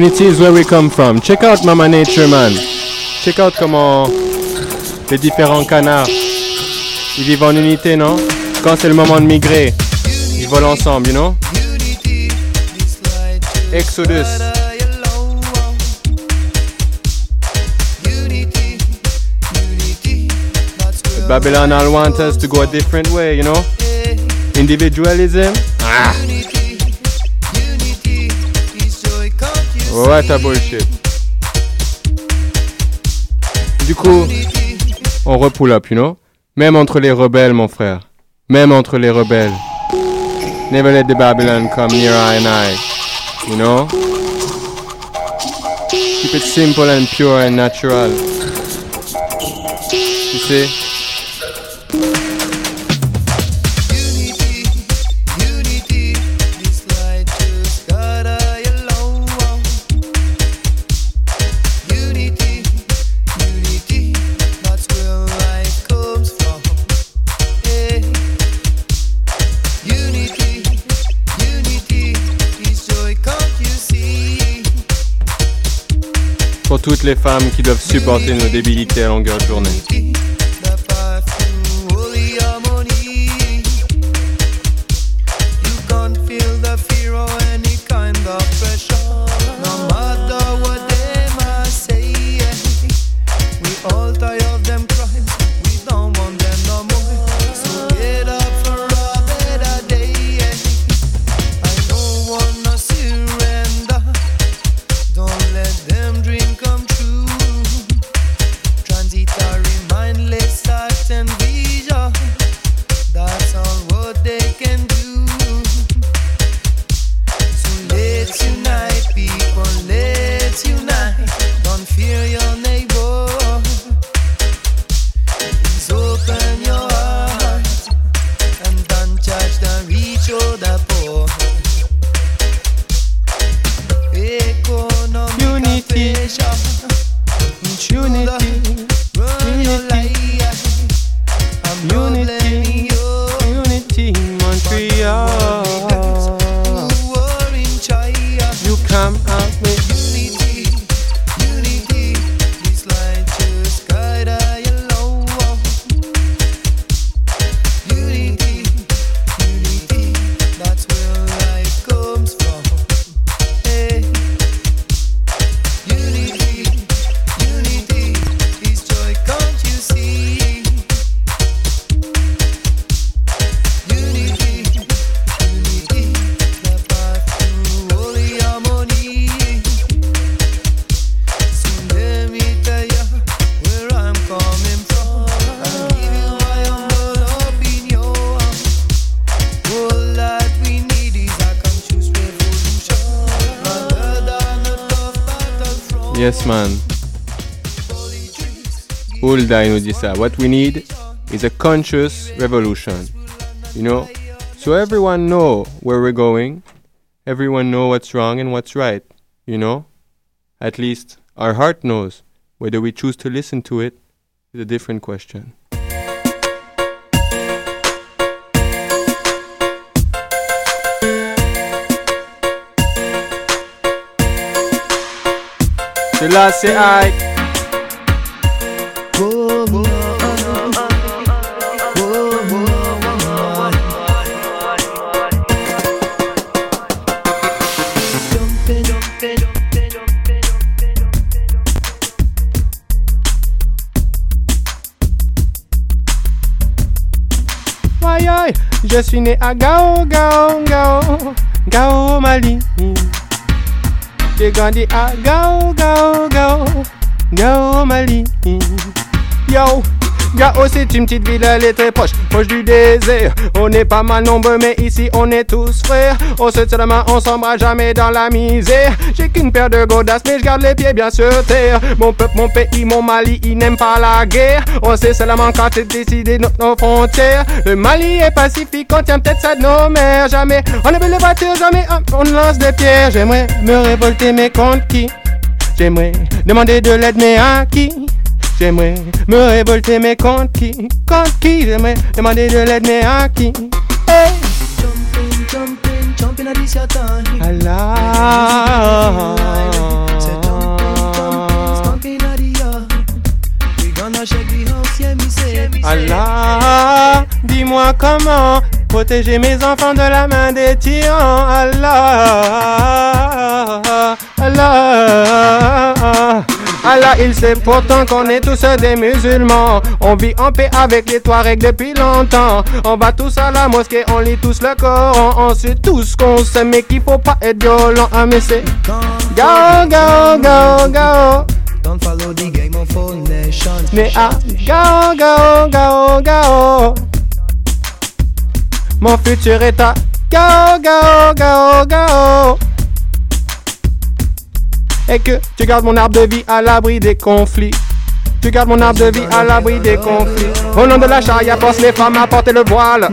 Unity is
where we come from. Check out Mama Nature Man. Check out comment les différents canards, vivent en unité, non? Quand c'est le moment de migrer, ils volent ensemble, you know? Exodus. Babylon all want us to go a different way, you know? Individualism? Ah. Ouais, ta bullshit. Du coup, on repull up, you know? Même entre les rebelles, mon frère. Même entre les rebelles. Never let the Babylon come near I and I. You know? Keep it simple and pure and natural.
Tu
sais? toutes les femmes qui doivent supporter nos débilités à longueur de journée.
seja this
out. What we need is a conscious revolution. You know? So everyone know where we're going. Everyone know what's wrong and what's right, you know? At least our heart knows. Whether we choose to listen to it is a different question. Selassie I je suis né à Gao, Gao, Gao, Gao, Mali. J'ai grandi à Gao, Gao, Gao, Gao, Mali. Yo, Gao, c'est une petite ville, elle est très proche, proche du désert. On est pas mal nombreux, mais ici on est tous frères. On se tient la main, on s'embrasse jamais dans la misère. J'ai qu'une paire de godasses, mais je garde les pieds bien sur terre. Mon peuple, mon pays, mon Mali, il n'aime pas la guerre. On sait seulement quand c'est décidé nos, nos frontières. Le Mali est pacifique, on tient peut-être ça de nos mères. Jamais on ne les voitures, jamais on lance des pierres. J'aimerais me révolter, mais contre qui? J'aimerais demander de l'aide, mais à qui? J'aimerais me révolter, mais contre qui? Contre qui J'aimerais demander de l'aide, mais à qui? Hey
Jumping, jumping, jumping at this your time.
Allah
Say jumping, jumping, stomping at the yard. We gonna shake the house, yeah, me say.
Allah, dis-moi comment protéger mes enfants de la main des tyrans. Allah, Allah, Allah, il sait pourtant qu'on est tous des musulmans. On vit en paix avec les Touaregs depuis longtemps. On va tous à la mosquée, on lit tous le Coran. On sait tous qu'on sait, mais qu'il faut pas être violent. Ah, mais c'est Gao, Gao, Gao, Gao.
Don't follow the game of all nations.
Mais ah, Gao, Gao, Gao, Gao. Mon futur est à Gao, Gao, Gao, Gao. Et que tu gardes mon arbre de vie à l'abri des conflits. Tu gardes mon arbre de vie à l'abri des conflits. Au nom de la charia, force les femmes à porter le voile.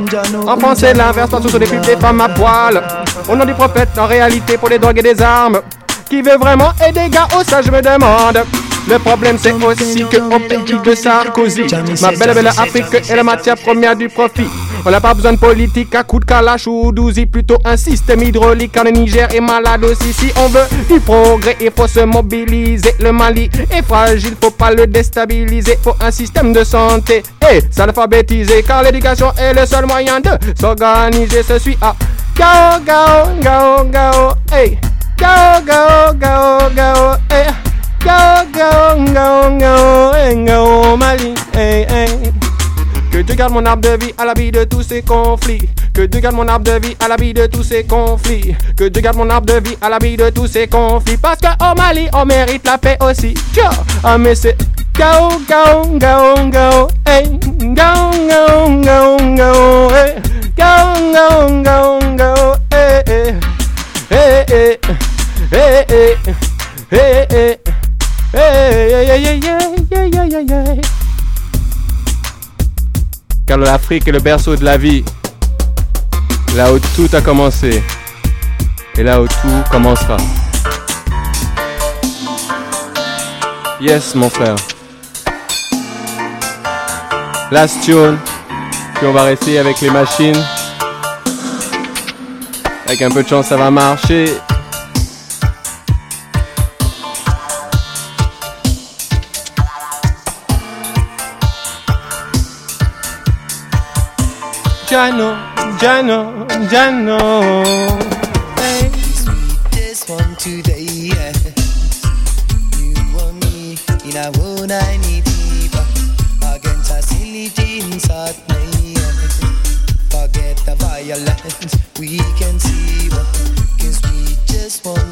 En France, c'est l'inverse, partout sur les pubs, des femmes à poil. Au nom du prophète, en réalité, pour les drogues et des armes. Qui veut vraiment aider gars Oh, ça je me demande. Le problème c'est aussi que au pays de Sarkozy, ma belle belle Afrique est la matière première du profit. On n'a pas besoin de politique à coup de kalash ou d'ouzi, plutôt un système hydraulique car le Niger est malade aussi. Si on veut du progrès, il faut se mobiliser. Le Mali est fragile, faut pas le déstabiliser. Faut un système de santé et s'alphabétiser car l'éducation est le seul moyen de s'organiser. Ce suis à Gao, Gao, Gao, Gao, hey. Gao, Gao, Gao, Gao, hey. Gao, Gao, Gao, Gao, hey, Gao, Mali, hey, hey. Que Dieu garde mon arbre de vie à l'abri de tous ces conflits. Que Dieu garde mon arbre de vie à l'abri de tous ces conflits. Que Dieu garde mon arbre de vie à l'abri de tous ces conflits. Parce que au Mali, on mérite la paix aussi. Tcha! Ah, mais c'est Gao, Gao, Gao, Gao, hey. Gao, Gao, Gao, Gao, hey. Gao, Gao, Gao, Gao, hey, hey. Hey, hey. Hey, hey. Hey, hey. Car l'Afrique est le berceau de la vie. Là où tout a commencé. Et là où tout commencera. Yes, mon frère. Last tune. Puis on va rester avec les machines. Avec un peu de chance, ça va marcher. Jano, Jano, Jano.
Hey, sweetest one today. You me in a I need against. Forget the violence, we can see what cause we just want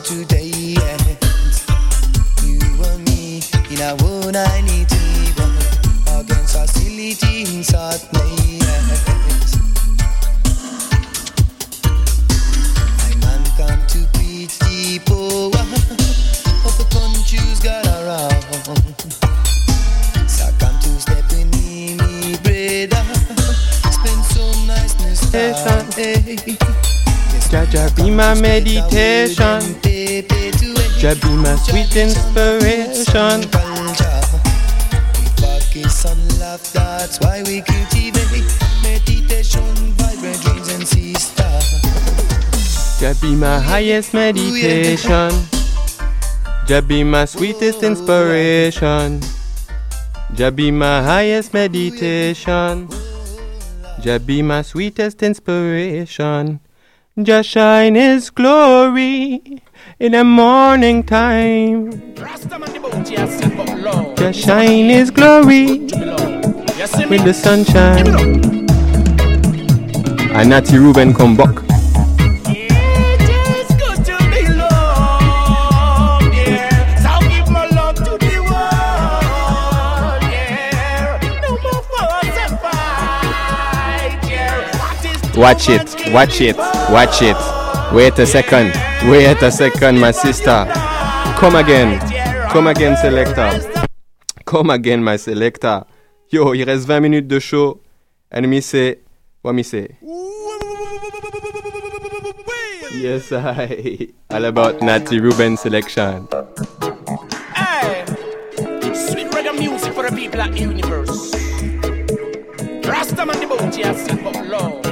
meditation. Jah be my sweet inspiration.
On love, that's why we cultivate meditation, vibrant dreams and sister.
Jah be my highest meditation. Jah be my sweetest inspiration. Jah be my highest meditation. Jah be my sweetest inspiration. Jah shine His glory in the morning time. Just shine His glory with the sunshine. And Natty Ruben come back. Watch it, watch it, watch it. Wait a second, wait a second, my sister. Come again, come again, selector. Come again, my selector. Yo, il reste 20 minutes de show. And me say, what me say? Yes, I. All about Natty Ruben selection.
Hey, sweet reggae music for the people the universe. Rastaman the bounty but love.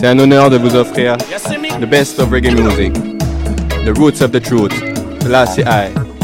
C'est un honneur de vous offrir the best of reggae music, the roots of the truth, Selassie I.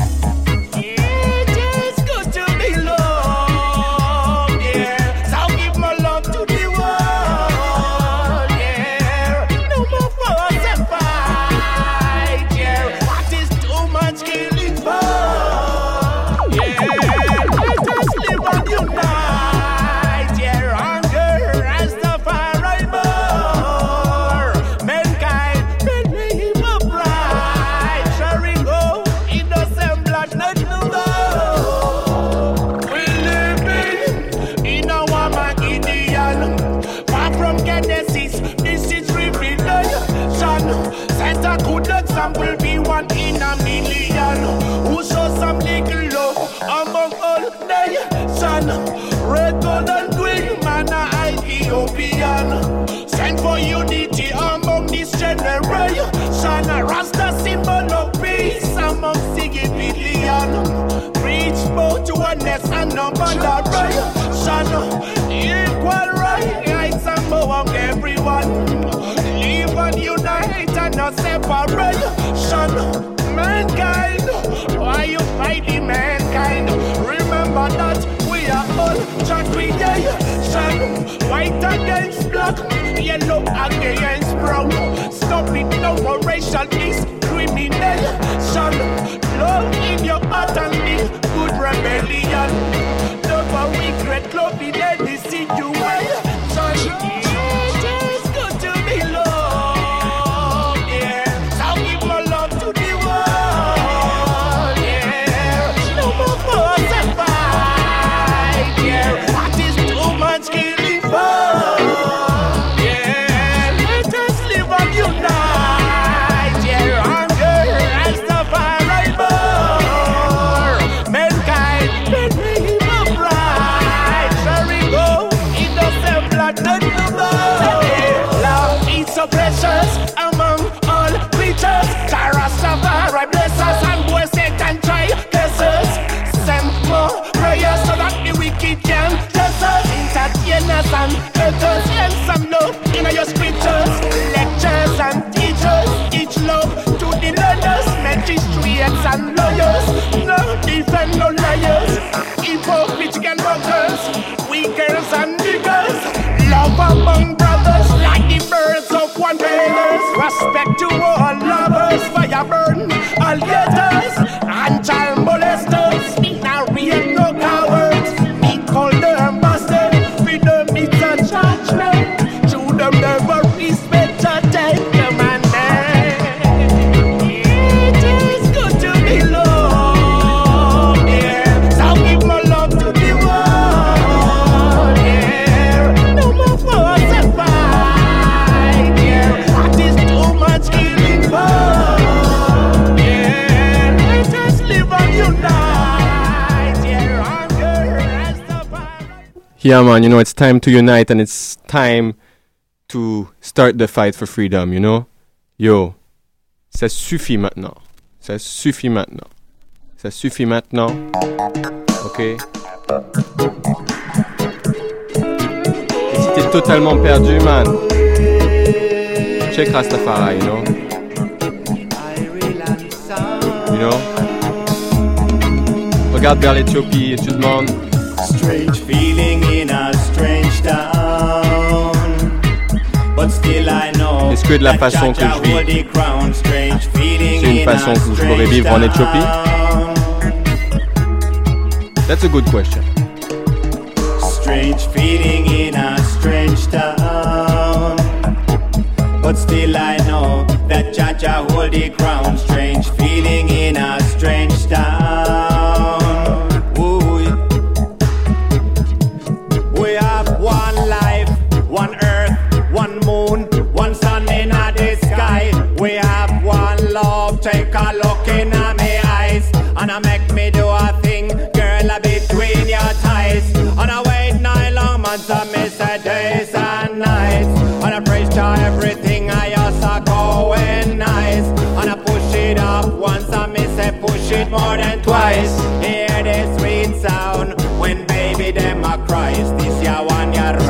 and no moderation. Equal rights among everyone. And unite and not separation. Mankind, why you fighting mankind? Remember that we are all just creation. White against black, yellow against brown. Stop it now for racial discrimination. Love in your heart and be good rebellion. Never regret love in any situation. It's Yeah,
man, you know, it's time to unite and it's time to start the fight for freedom, you know? Yo, ça suffit maintenant. Ça suffit maintenant. Ça suffit maintenant. Ok? Si t'es totalement perdu, man, check Rastafari, you know? You know? Regarde vers l'Éthiopie et tu demandes.
Strange feeling in a strange town. But still I know
Est-ce que de la
that
façon que je vis,
hold the crown. Strange feeling
c'est
in
une façon
a
que je pourrais vivre en Éthiopie. That's a good question.
Strange feeling in a strange town. But still I know that Jaja hold the crown.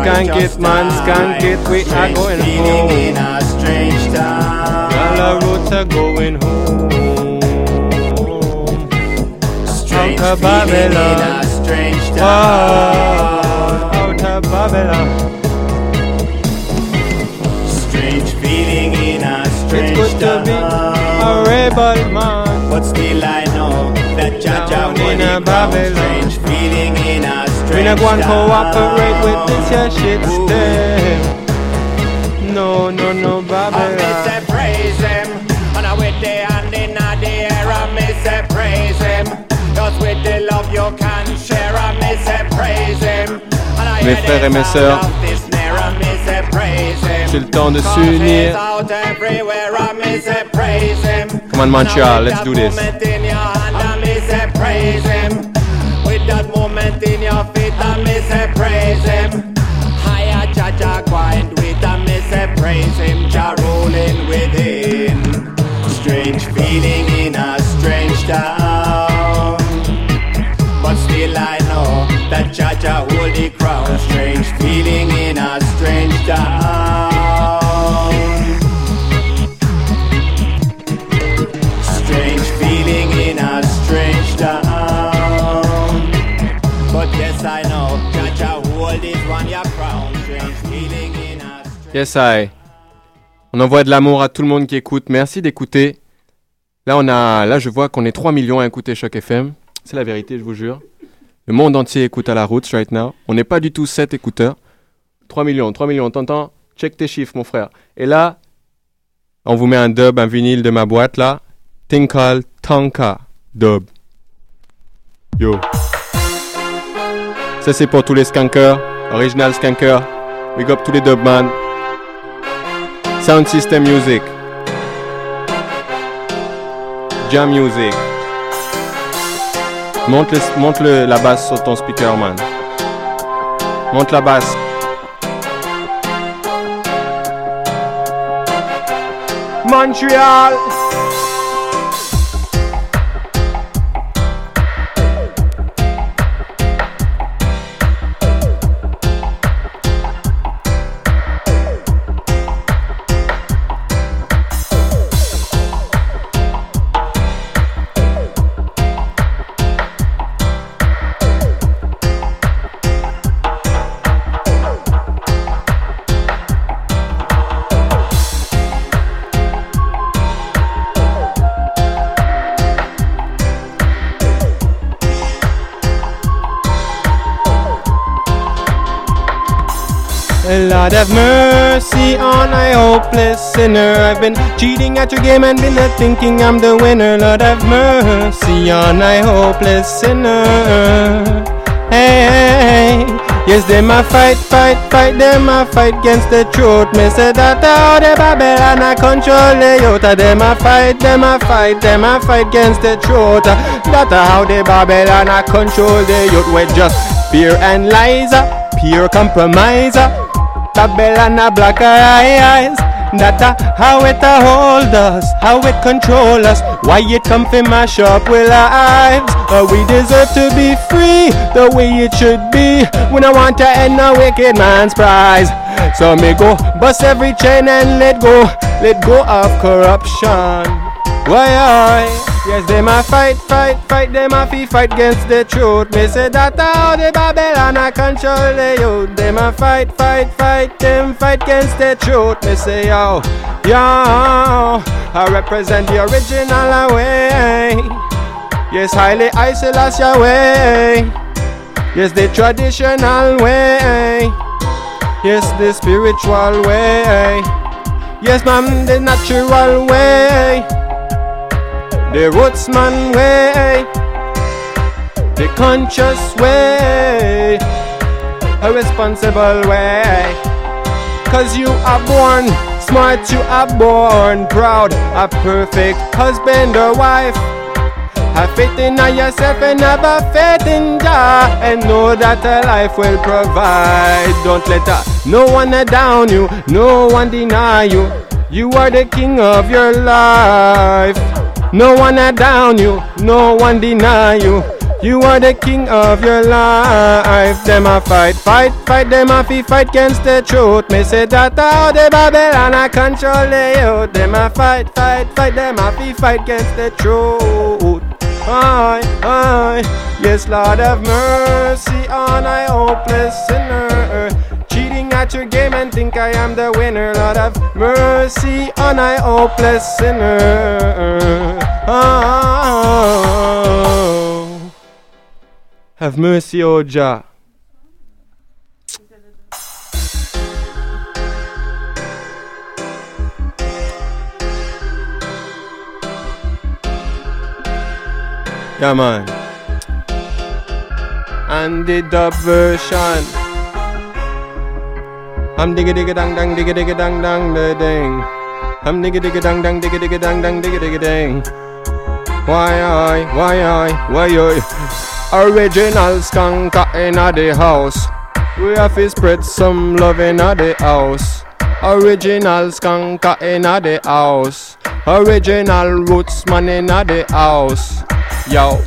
One ya right.
Skank it, man, skank it, we are going
feeling
home.
in a strange town.
All the roads are going home.
Strange
Out of
feeling in
Babylon.
a strange town.
out of Babylon.
Strange feeling in a strange
It's good to be a rebel man.
But still I know that Jaja will
in a. Babylon.
Strange feeling in a
We not going cooperate with this shit still. No, no, no, Babylon.
I say praise him, the the praise him. With the love share, praise him.
Mes frères et mes sœurs, c'est le temps de s'unir. Come on, Montreal, let's do this.
That moment in your feet, I miss a praise him. Higher Jaja grind with a miss a praise him. Jah rolling within. Strange feeling in a strange town. But still I know that Jaja hold the crown. Strange feeling in a strange town. Yes, I.
On envoie de l'amour à tout le monde qui écoute. Merci d'écouter. Là, on a, là, je vois qu'on est 3 millions à écouter Choc FM. C'est la vérité, je vous jure. Le monde entier écoute à la route right now. On n'est pas du tout 7 écouteurs. 3 millions, 3 millions. T'entends? Check tes chiffres, mon frère. Et là, on vous met un dub, un vinyle de ma boîte là. Tinkle Tonka Dub. Yo. Ça, c'est pour tous les skankers. Original skanker. Big up tous les dubman. Sound System Music. Jam Music. Monte, monte le- la basse sur ton speaker, man. Monte la basse. Montreal. Have mercy on a hopeless sinner. I've been cheating at your game and been a thinking I'm the winner. Lord have mercy on a hopeless sinner. Hey, yes, them a fight, fight, fight, them a fight against the truth. Me say that how the Babylon a control the youth. Them a fight, them a fight, them a fight against the truth. That how the Babylon a control the youth. With just fear and lies, pure compromise. Babylon a black eyes. That uh, how it uh, hold us, how it control us, why it come fi mash up with lives. Uh, we deserve to be free, the way it should be. We don't want to end a wicked man's prize. So me go bust every chain and let go, let go of corruption. Why I? Yes, they ma fight, fight, fight, they ma fi fight against the truth. Me say that how the Babylon a control the youth. They ma fight, fight, fight, them fight against the truth. Me say yo, yo, I represent the original way. Yes, highly your way. Yes, the traditional way. Yes, the spiritual way. Yes, ma'am, the natural way. The rootsman way, the conscious way, a responsible way. Cause you are born smart, you are born proud, a perfect husband or wife. Have faith in yourself and have a faith in Jah and know that a life will provide. Don't let uh, no one down you, no one deny you. You are the king of your life. No one a down you, no one deny you. You are the king of your life. Them a fight, fight, fight. Them a fi fight against the truth. Me say that how the Babylon a control the youth. Them a fight, fight, fight. Them a fi fight against the truth. Aye, aye. Yes, Lord have mercy on I hopeless sinner. At your game and think I am the winner. Lord have mercy on I hopeless sinner. Oh, have mercy, O Jah. Yeah, man. And the dub version. I'm digga digga dang dang digga digga dang dang da ding. I'm digga digga dang dang digga digga dang dang digga digga ding. Why I, why I, why I? Original skanker inna the house. We have to spread some love inna the house. Original skanker inna the house. Original roots man inna the house. Yo,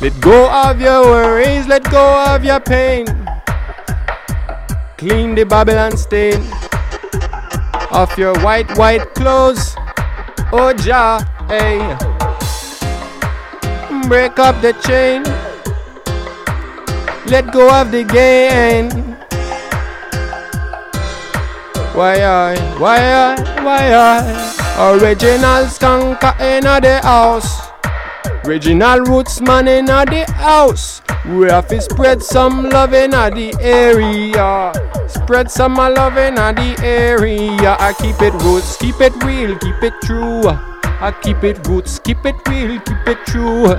let go of your worries, let go of your pain. Clean the Babylon stain off your white, white clothes. Oh, Jah, hey. Break up the chain. Let go of the game. Why I, why I, why I? Original skanker in the house. Original roots man in the house. We have to spread some love in the area. Spread some love in the area. I keep it roots, keep it real, keep it true. I keep it roots, keep it real, keep it true.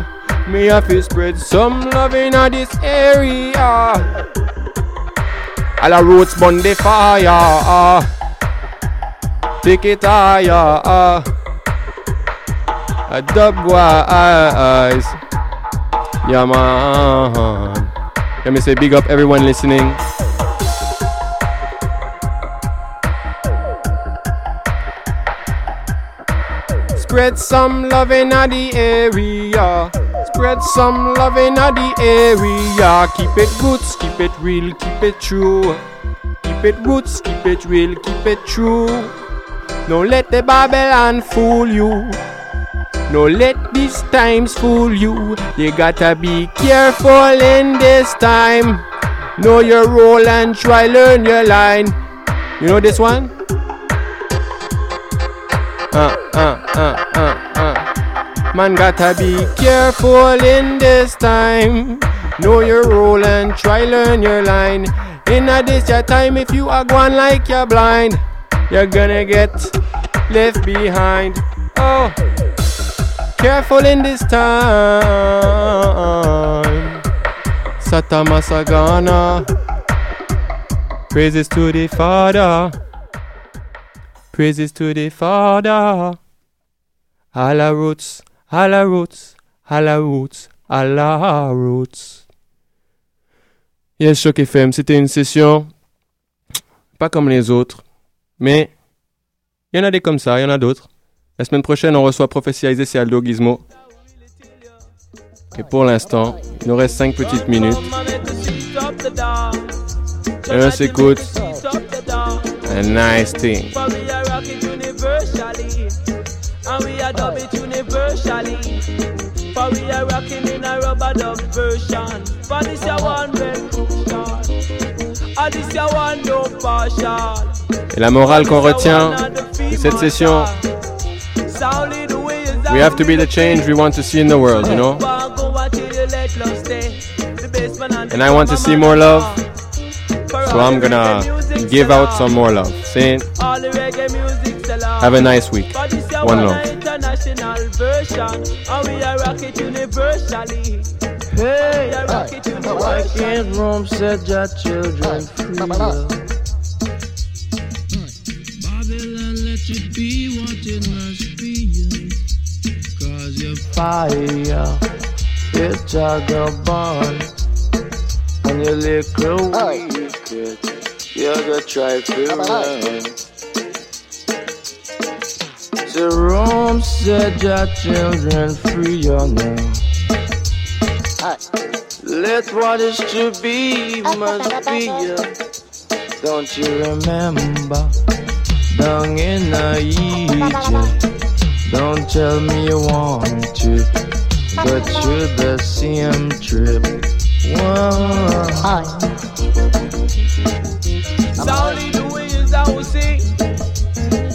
Me have to spread some love in this area. All the roots burn the fire. Take it higher. A dub wise. Yeah, man. Let me say big up everyone listening. Spread some love in the area. Spread some love in the area. Keep it roots, keep it real, keep it true. Keep it roots, keep it real, keep it true. Don't let the Babylon fool you. No let these times fool you. You gotta be careful in this time. Know your role and try learn your line. You know this one? Uh, uh, uh, uh, uh. Man gotta be careful in this time. Know your role and try learn your line. In a this your time, if you are going like you're blind, you're gonna get left behind. Oh. Careful in this time. Satamasagana. Praises to the Father. Praises to the Father. Allah roots, Allah roots, Allah roots, Allah roots. Yes, Choc FM, c'était une session pas comme les autres, mais Il y en a des comme ça, il y en a d'autres. La semaine prochaine, on reçoit Prophétie Isis et Aldo Gizmo. Et pour l'instant, il nous reste 5 petites minutes. Et on s'écoute A Nice Thing. Et la morale qu'on retient de cette session, we have to be the change we want to see in the world, you know?
Go until you let love stay. The basement and
And I want to see more love, so I'm gonna give out some more love. Saying,
all the reggae music sell out.
have a nice week.
But this your
One
one
love.
international version. And we are rock it universally. Hey, we are rock
Why can't Rome set your children free? Babylon, let it be fire, it's a go burn. And your little wicked, you're gonna try to run. So Rome set your children free, you know. Let what is to be must be. Don't you remember? Down in the Egypt. Don't tell me you want to. But you're the same trip. Whoa.
Solid the way is how we sing.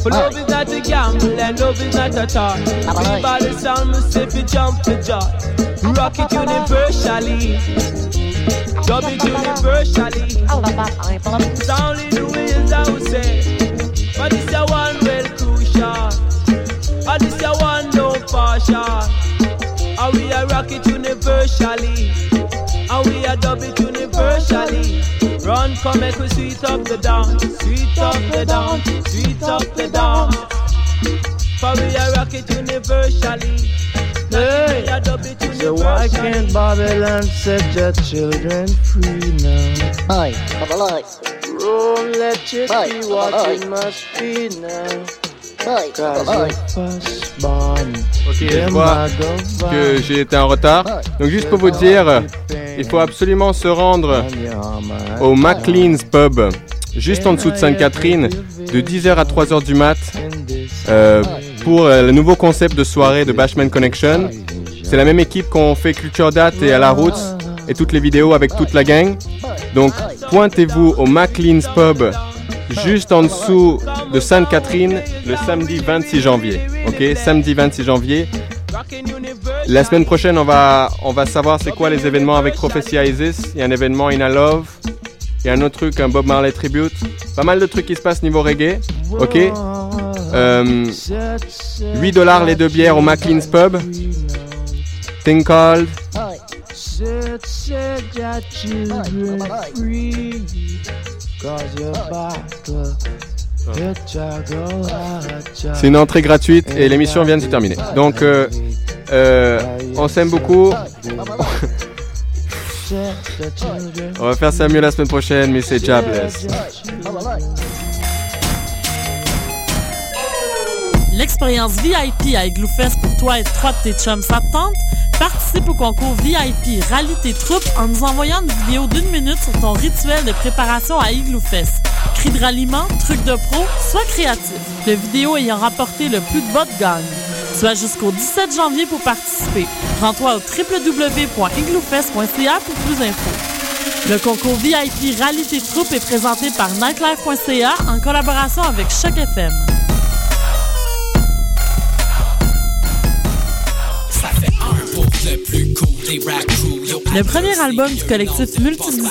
But love is not a gamble and love is not a toy. We by the sound, we say fi jump for joy. Rock it universally. Dub it universally. Solid the way is how we say. But this a one well crucial. And this a one no partial. And we a rock it universally. And we a dub it universally. Run, come make we sweet up the dance, sweet up the dance, sweet up the dance. For we a rock it universally.
Hey,
we a dub it
so why can't Babylon set your children free now?
Hi, Babylon.
Rome, let it
Hi,
be what
Babylon.
it must be now.
Ok, je vois que j'ai été en retard. Donc juste pour vous dire, il faut absolument se rendre au McLean's Pub, juste en dessous de Sainte-Catherine, de 10h à 3h du mat, euh, pour euh, le nouveau concept de soirée de Bashman Connection. C'est la même équipe qu'on fait Culture Date et à la route et toutes les vidéos avec toute la gang. Donc pointez-vous au McLean's Pub, juste en dessous de Sainte-Catherine, le samedi 26 janvier. Ok, samedi 26 janvier. La semaine prochaine, on va, on va savoir c'est quoi les événements avec Prophecy Isis. Il y a un événement In a Love. Il y a un autre truc, un Bob Marley tribute. Pas mal de trucs qui se passent niveau reggae. Ok. Euh, 8 dollars les deux bières au McLean's Pub. Thing called. C'est une entrée gratuite et l'émission vient de se terminer. Donc, euh, euh, on s'aime beaucoup. On va faire ça mieux la semaine prochaine, mais c'est jobless.
L'expérience VIP à Igloofest pour toi et trois de tes chums, ça te tente? Participe au concours VIP Rallye tes troupes en nous envoyant une vidéo d'une minute sur ton rituel de préparation à Igloofest. Cris de ralliement, trucs de pro, sois créatif. Le vidéo ayant rapporté le plus de votes gagne. As jusqu'au 17 janvier pour participer. Rends-toi au www.igloofest.ca pour plus d'infos. Le concours VIP Rallye tes troupes est présenté par nightlife.ca en collaboration avec Choc FM. Le premier album du collectif Multidisciplinaire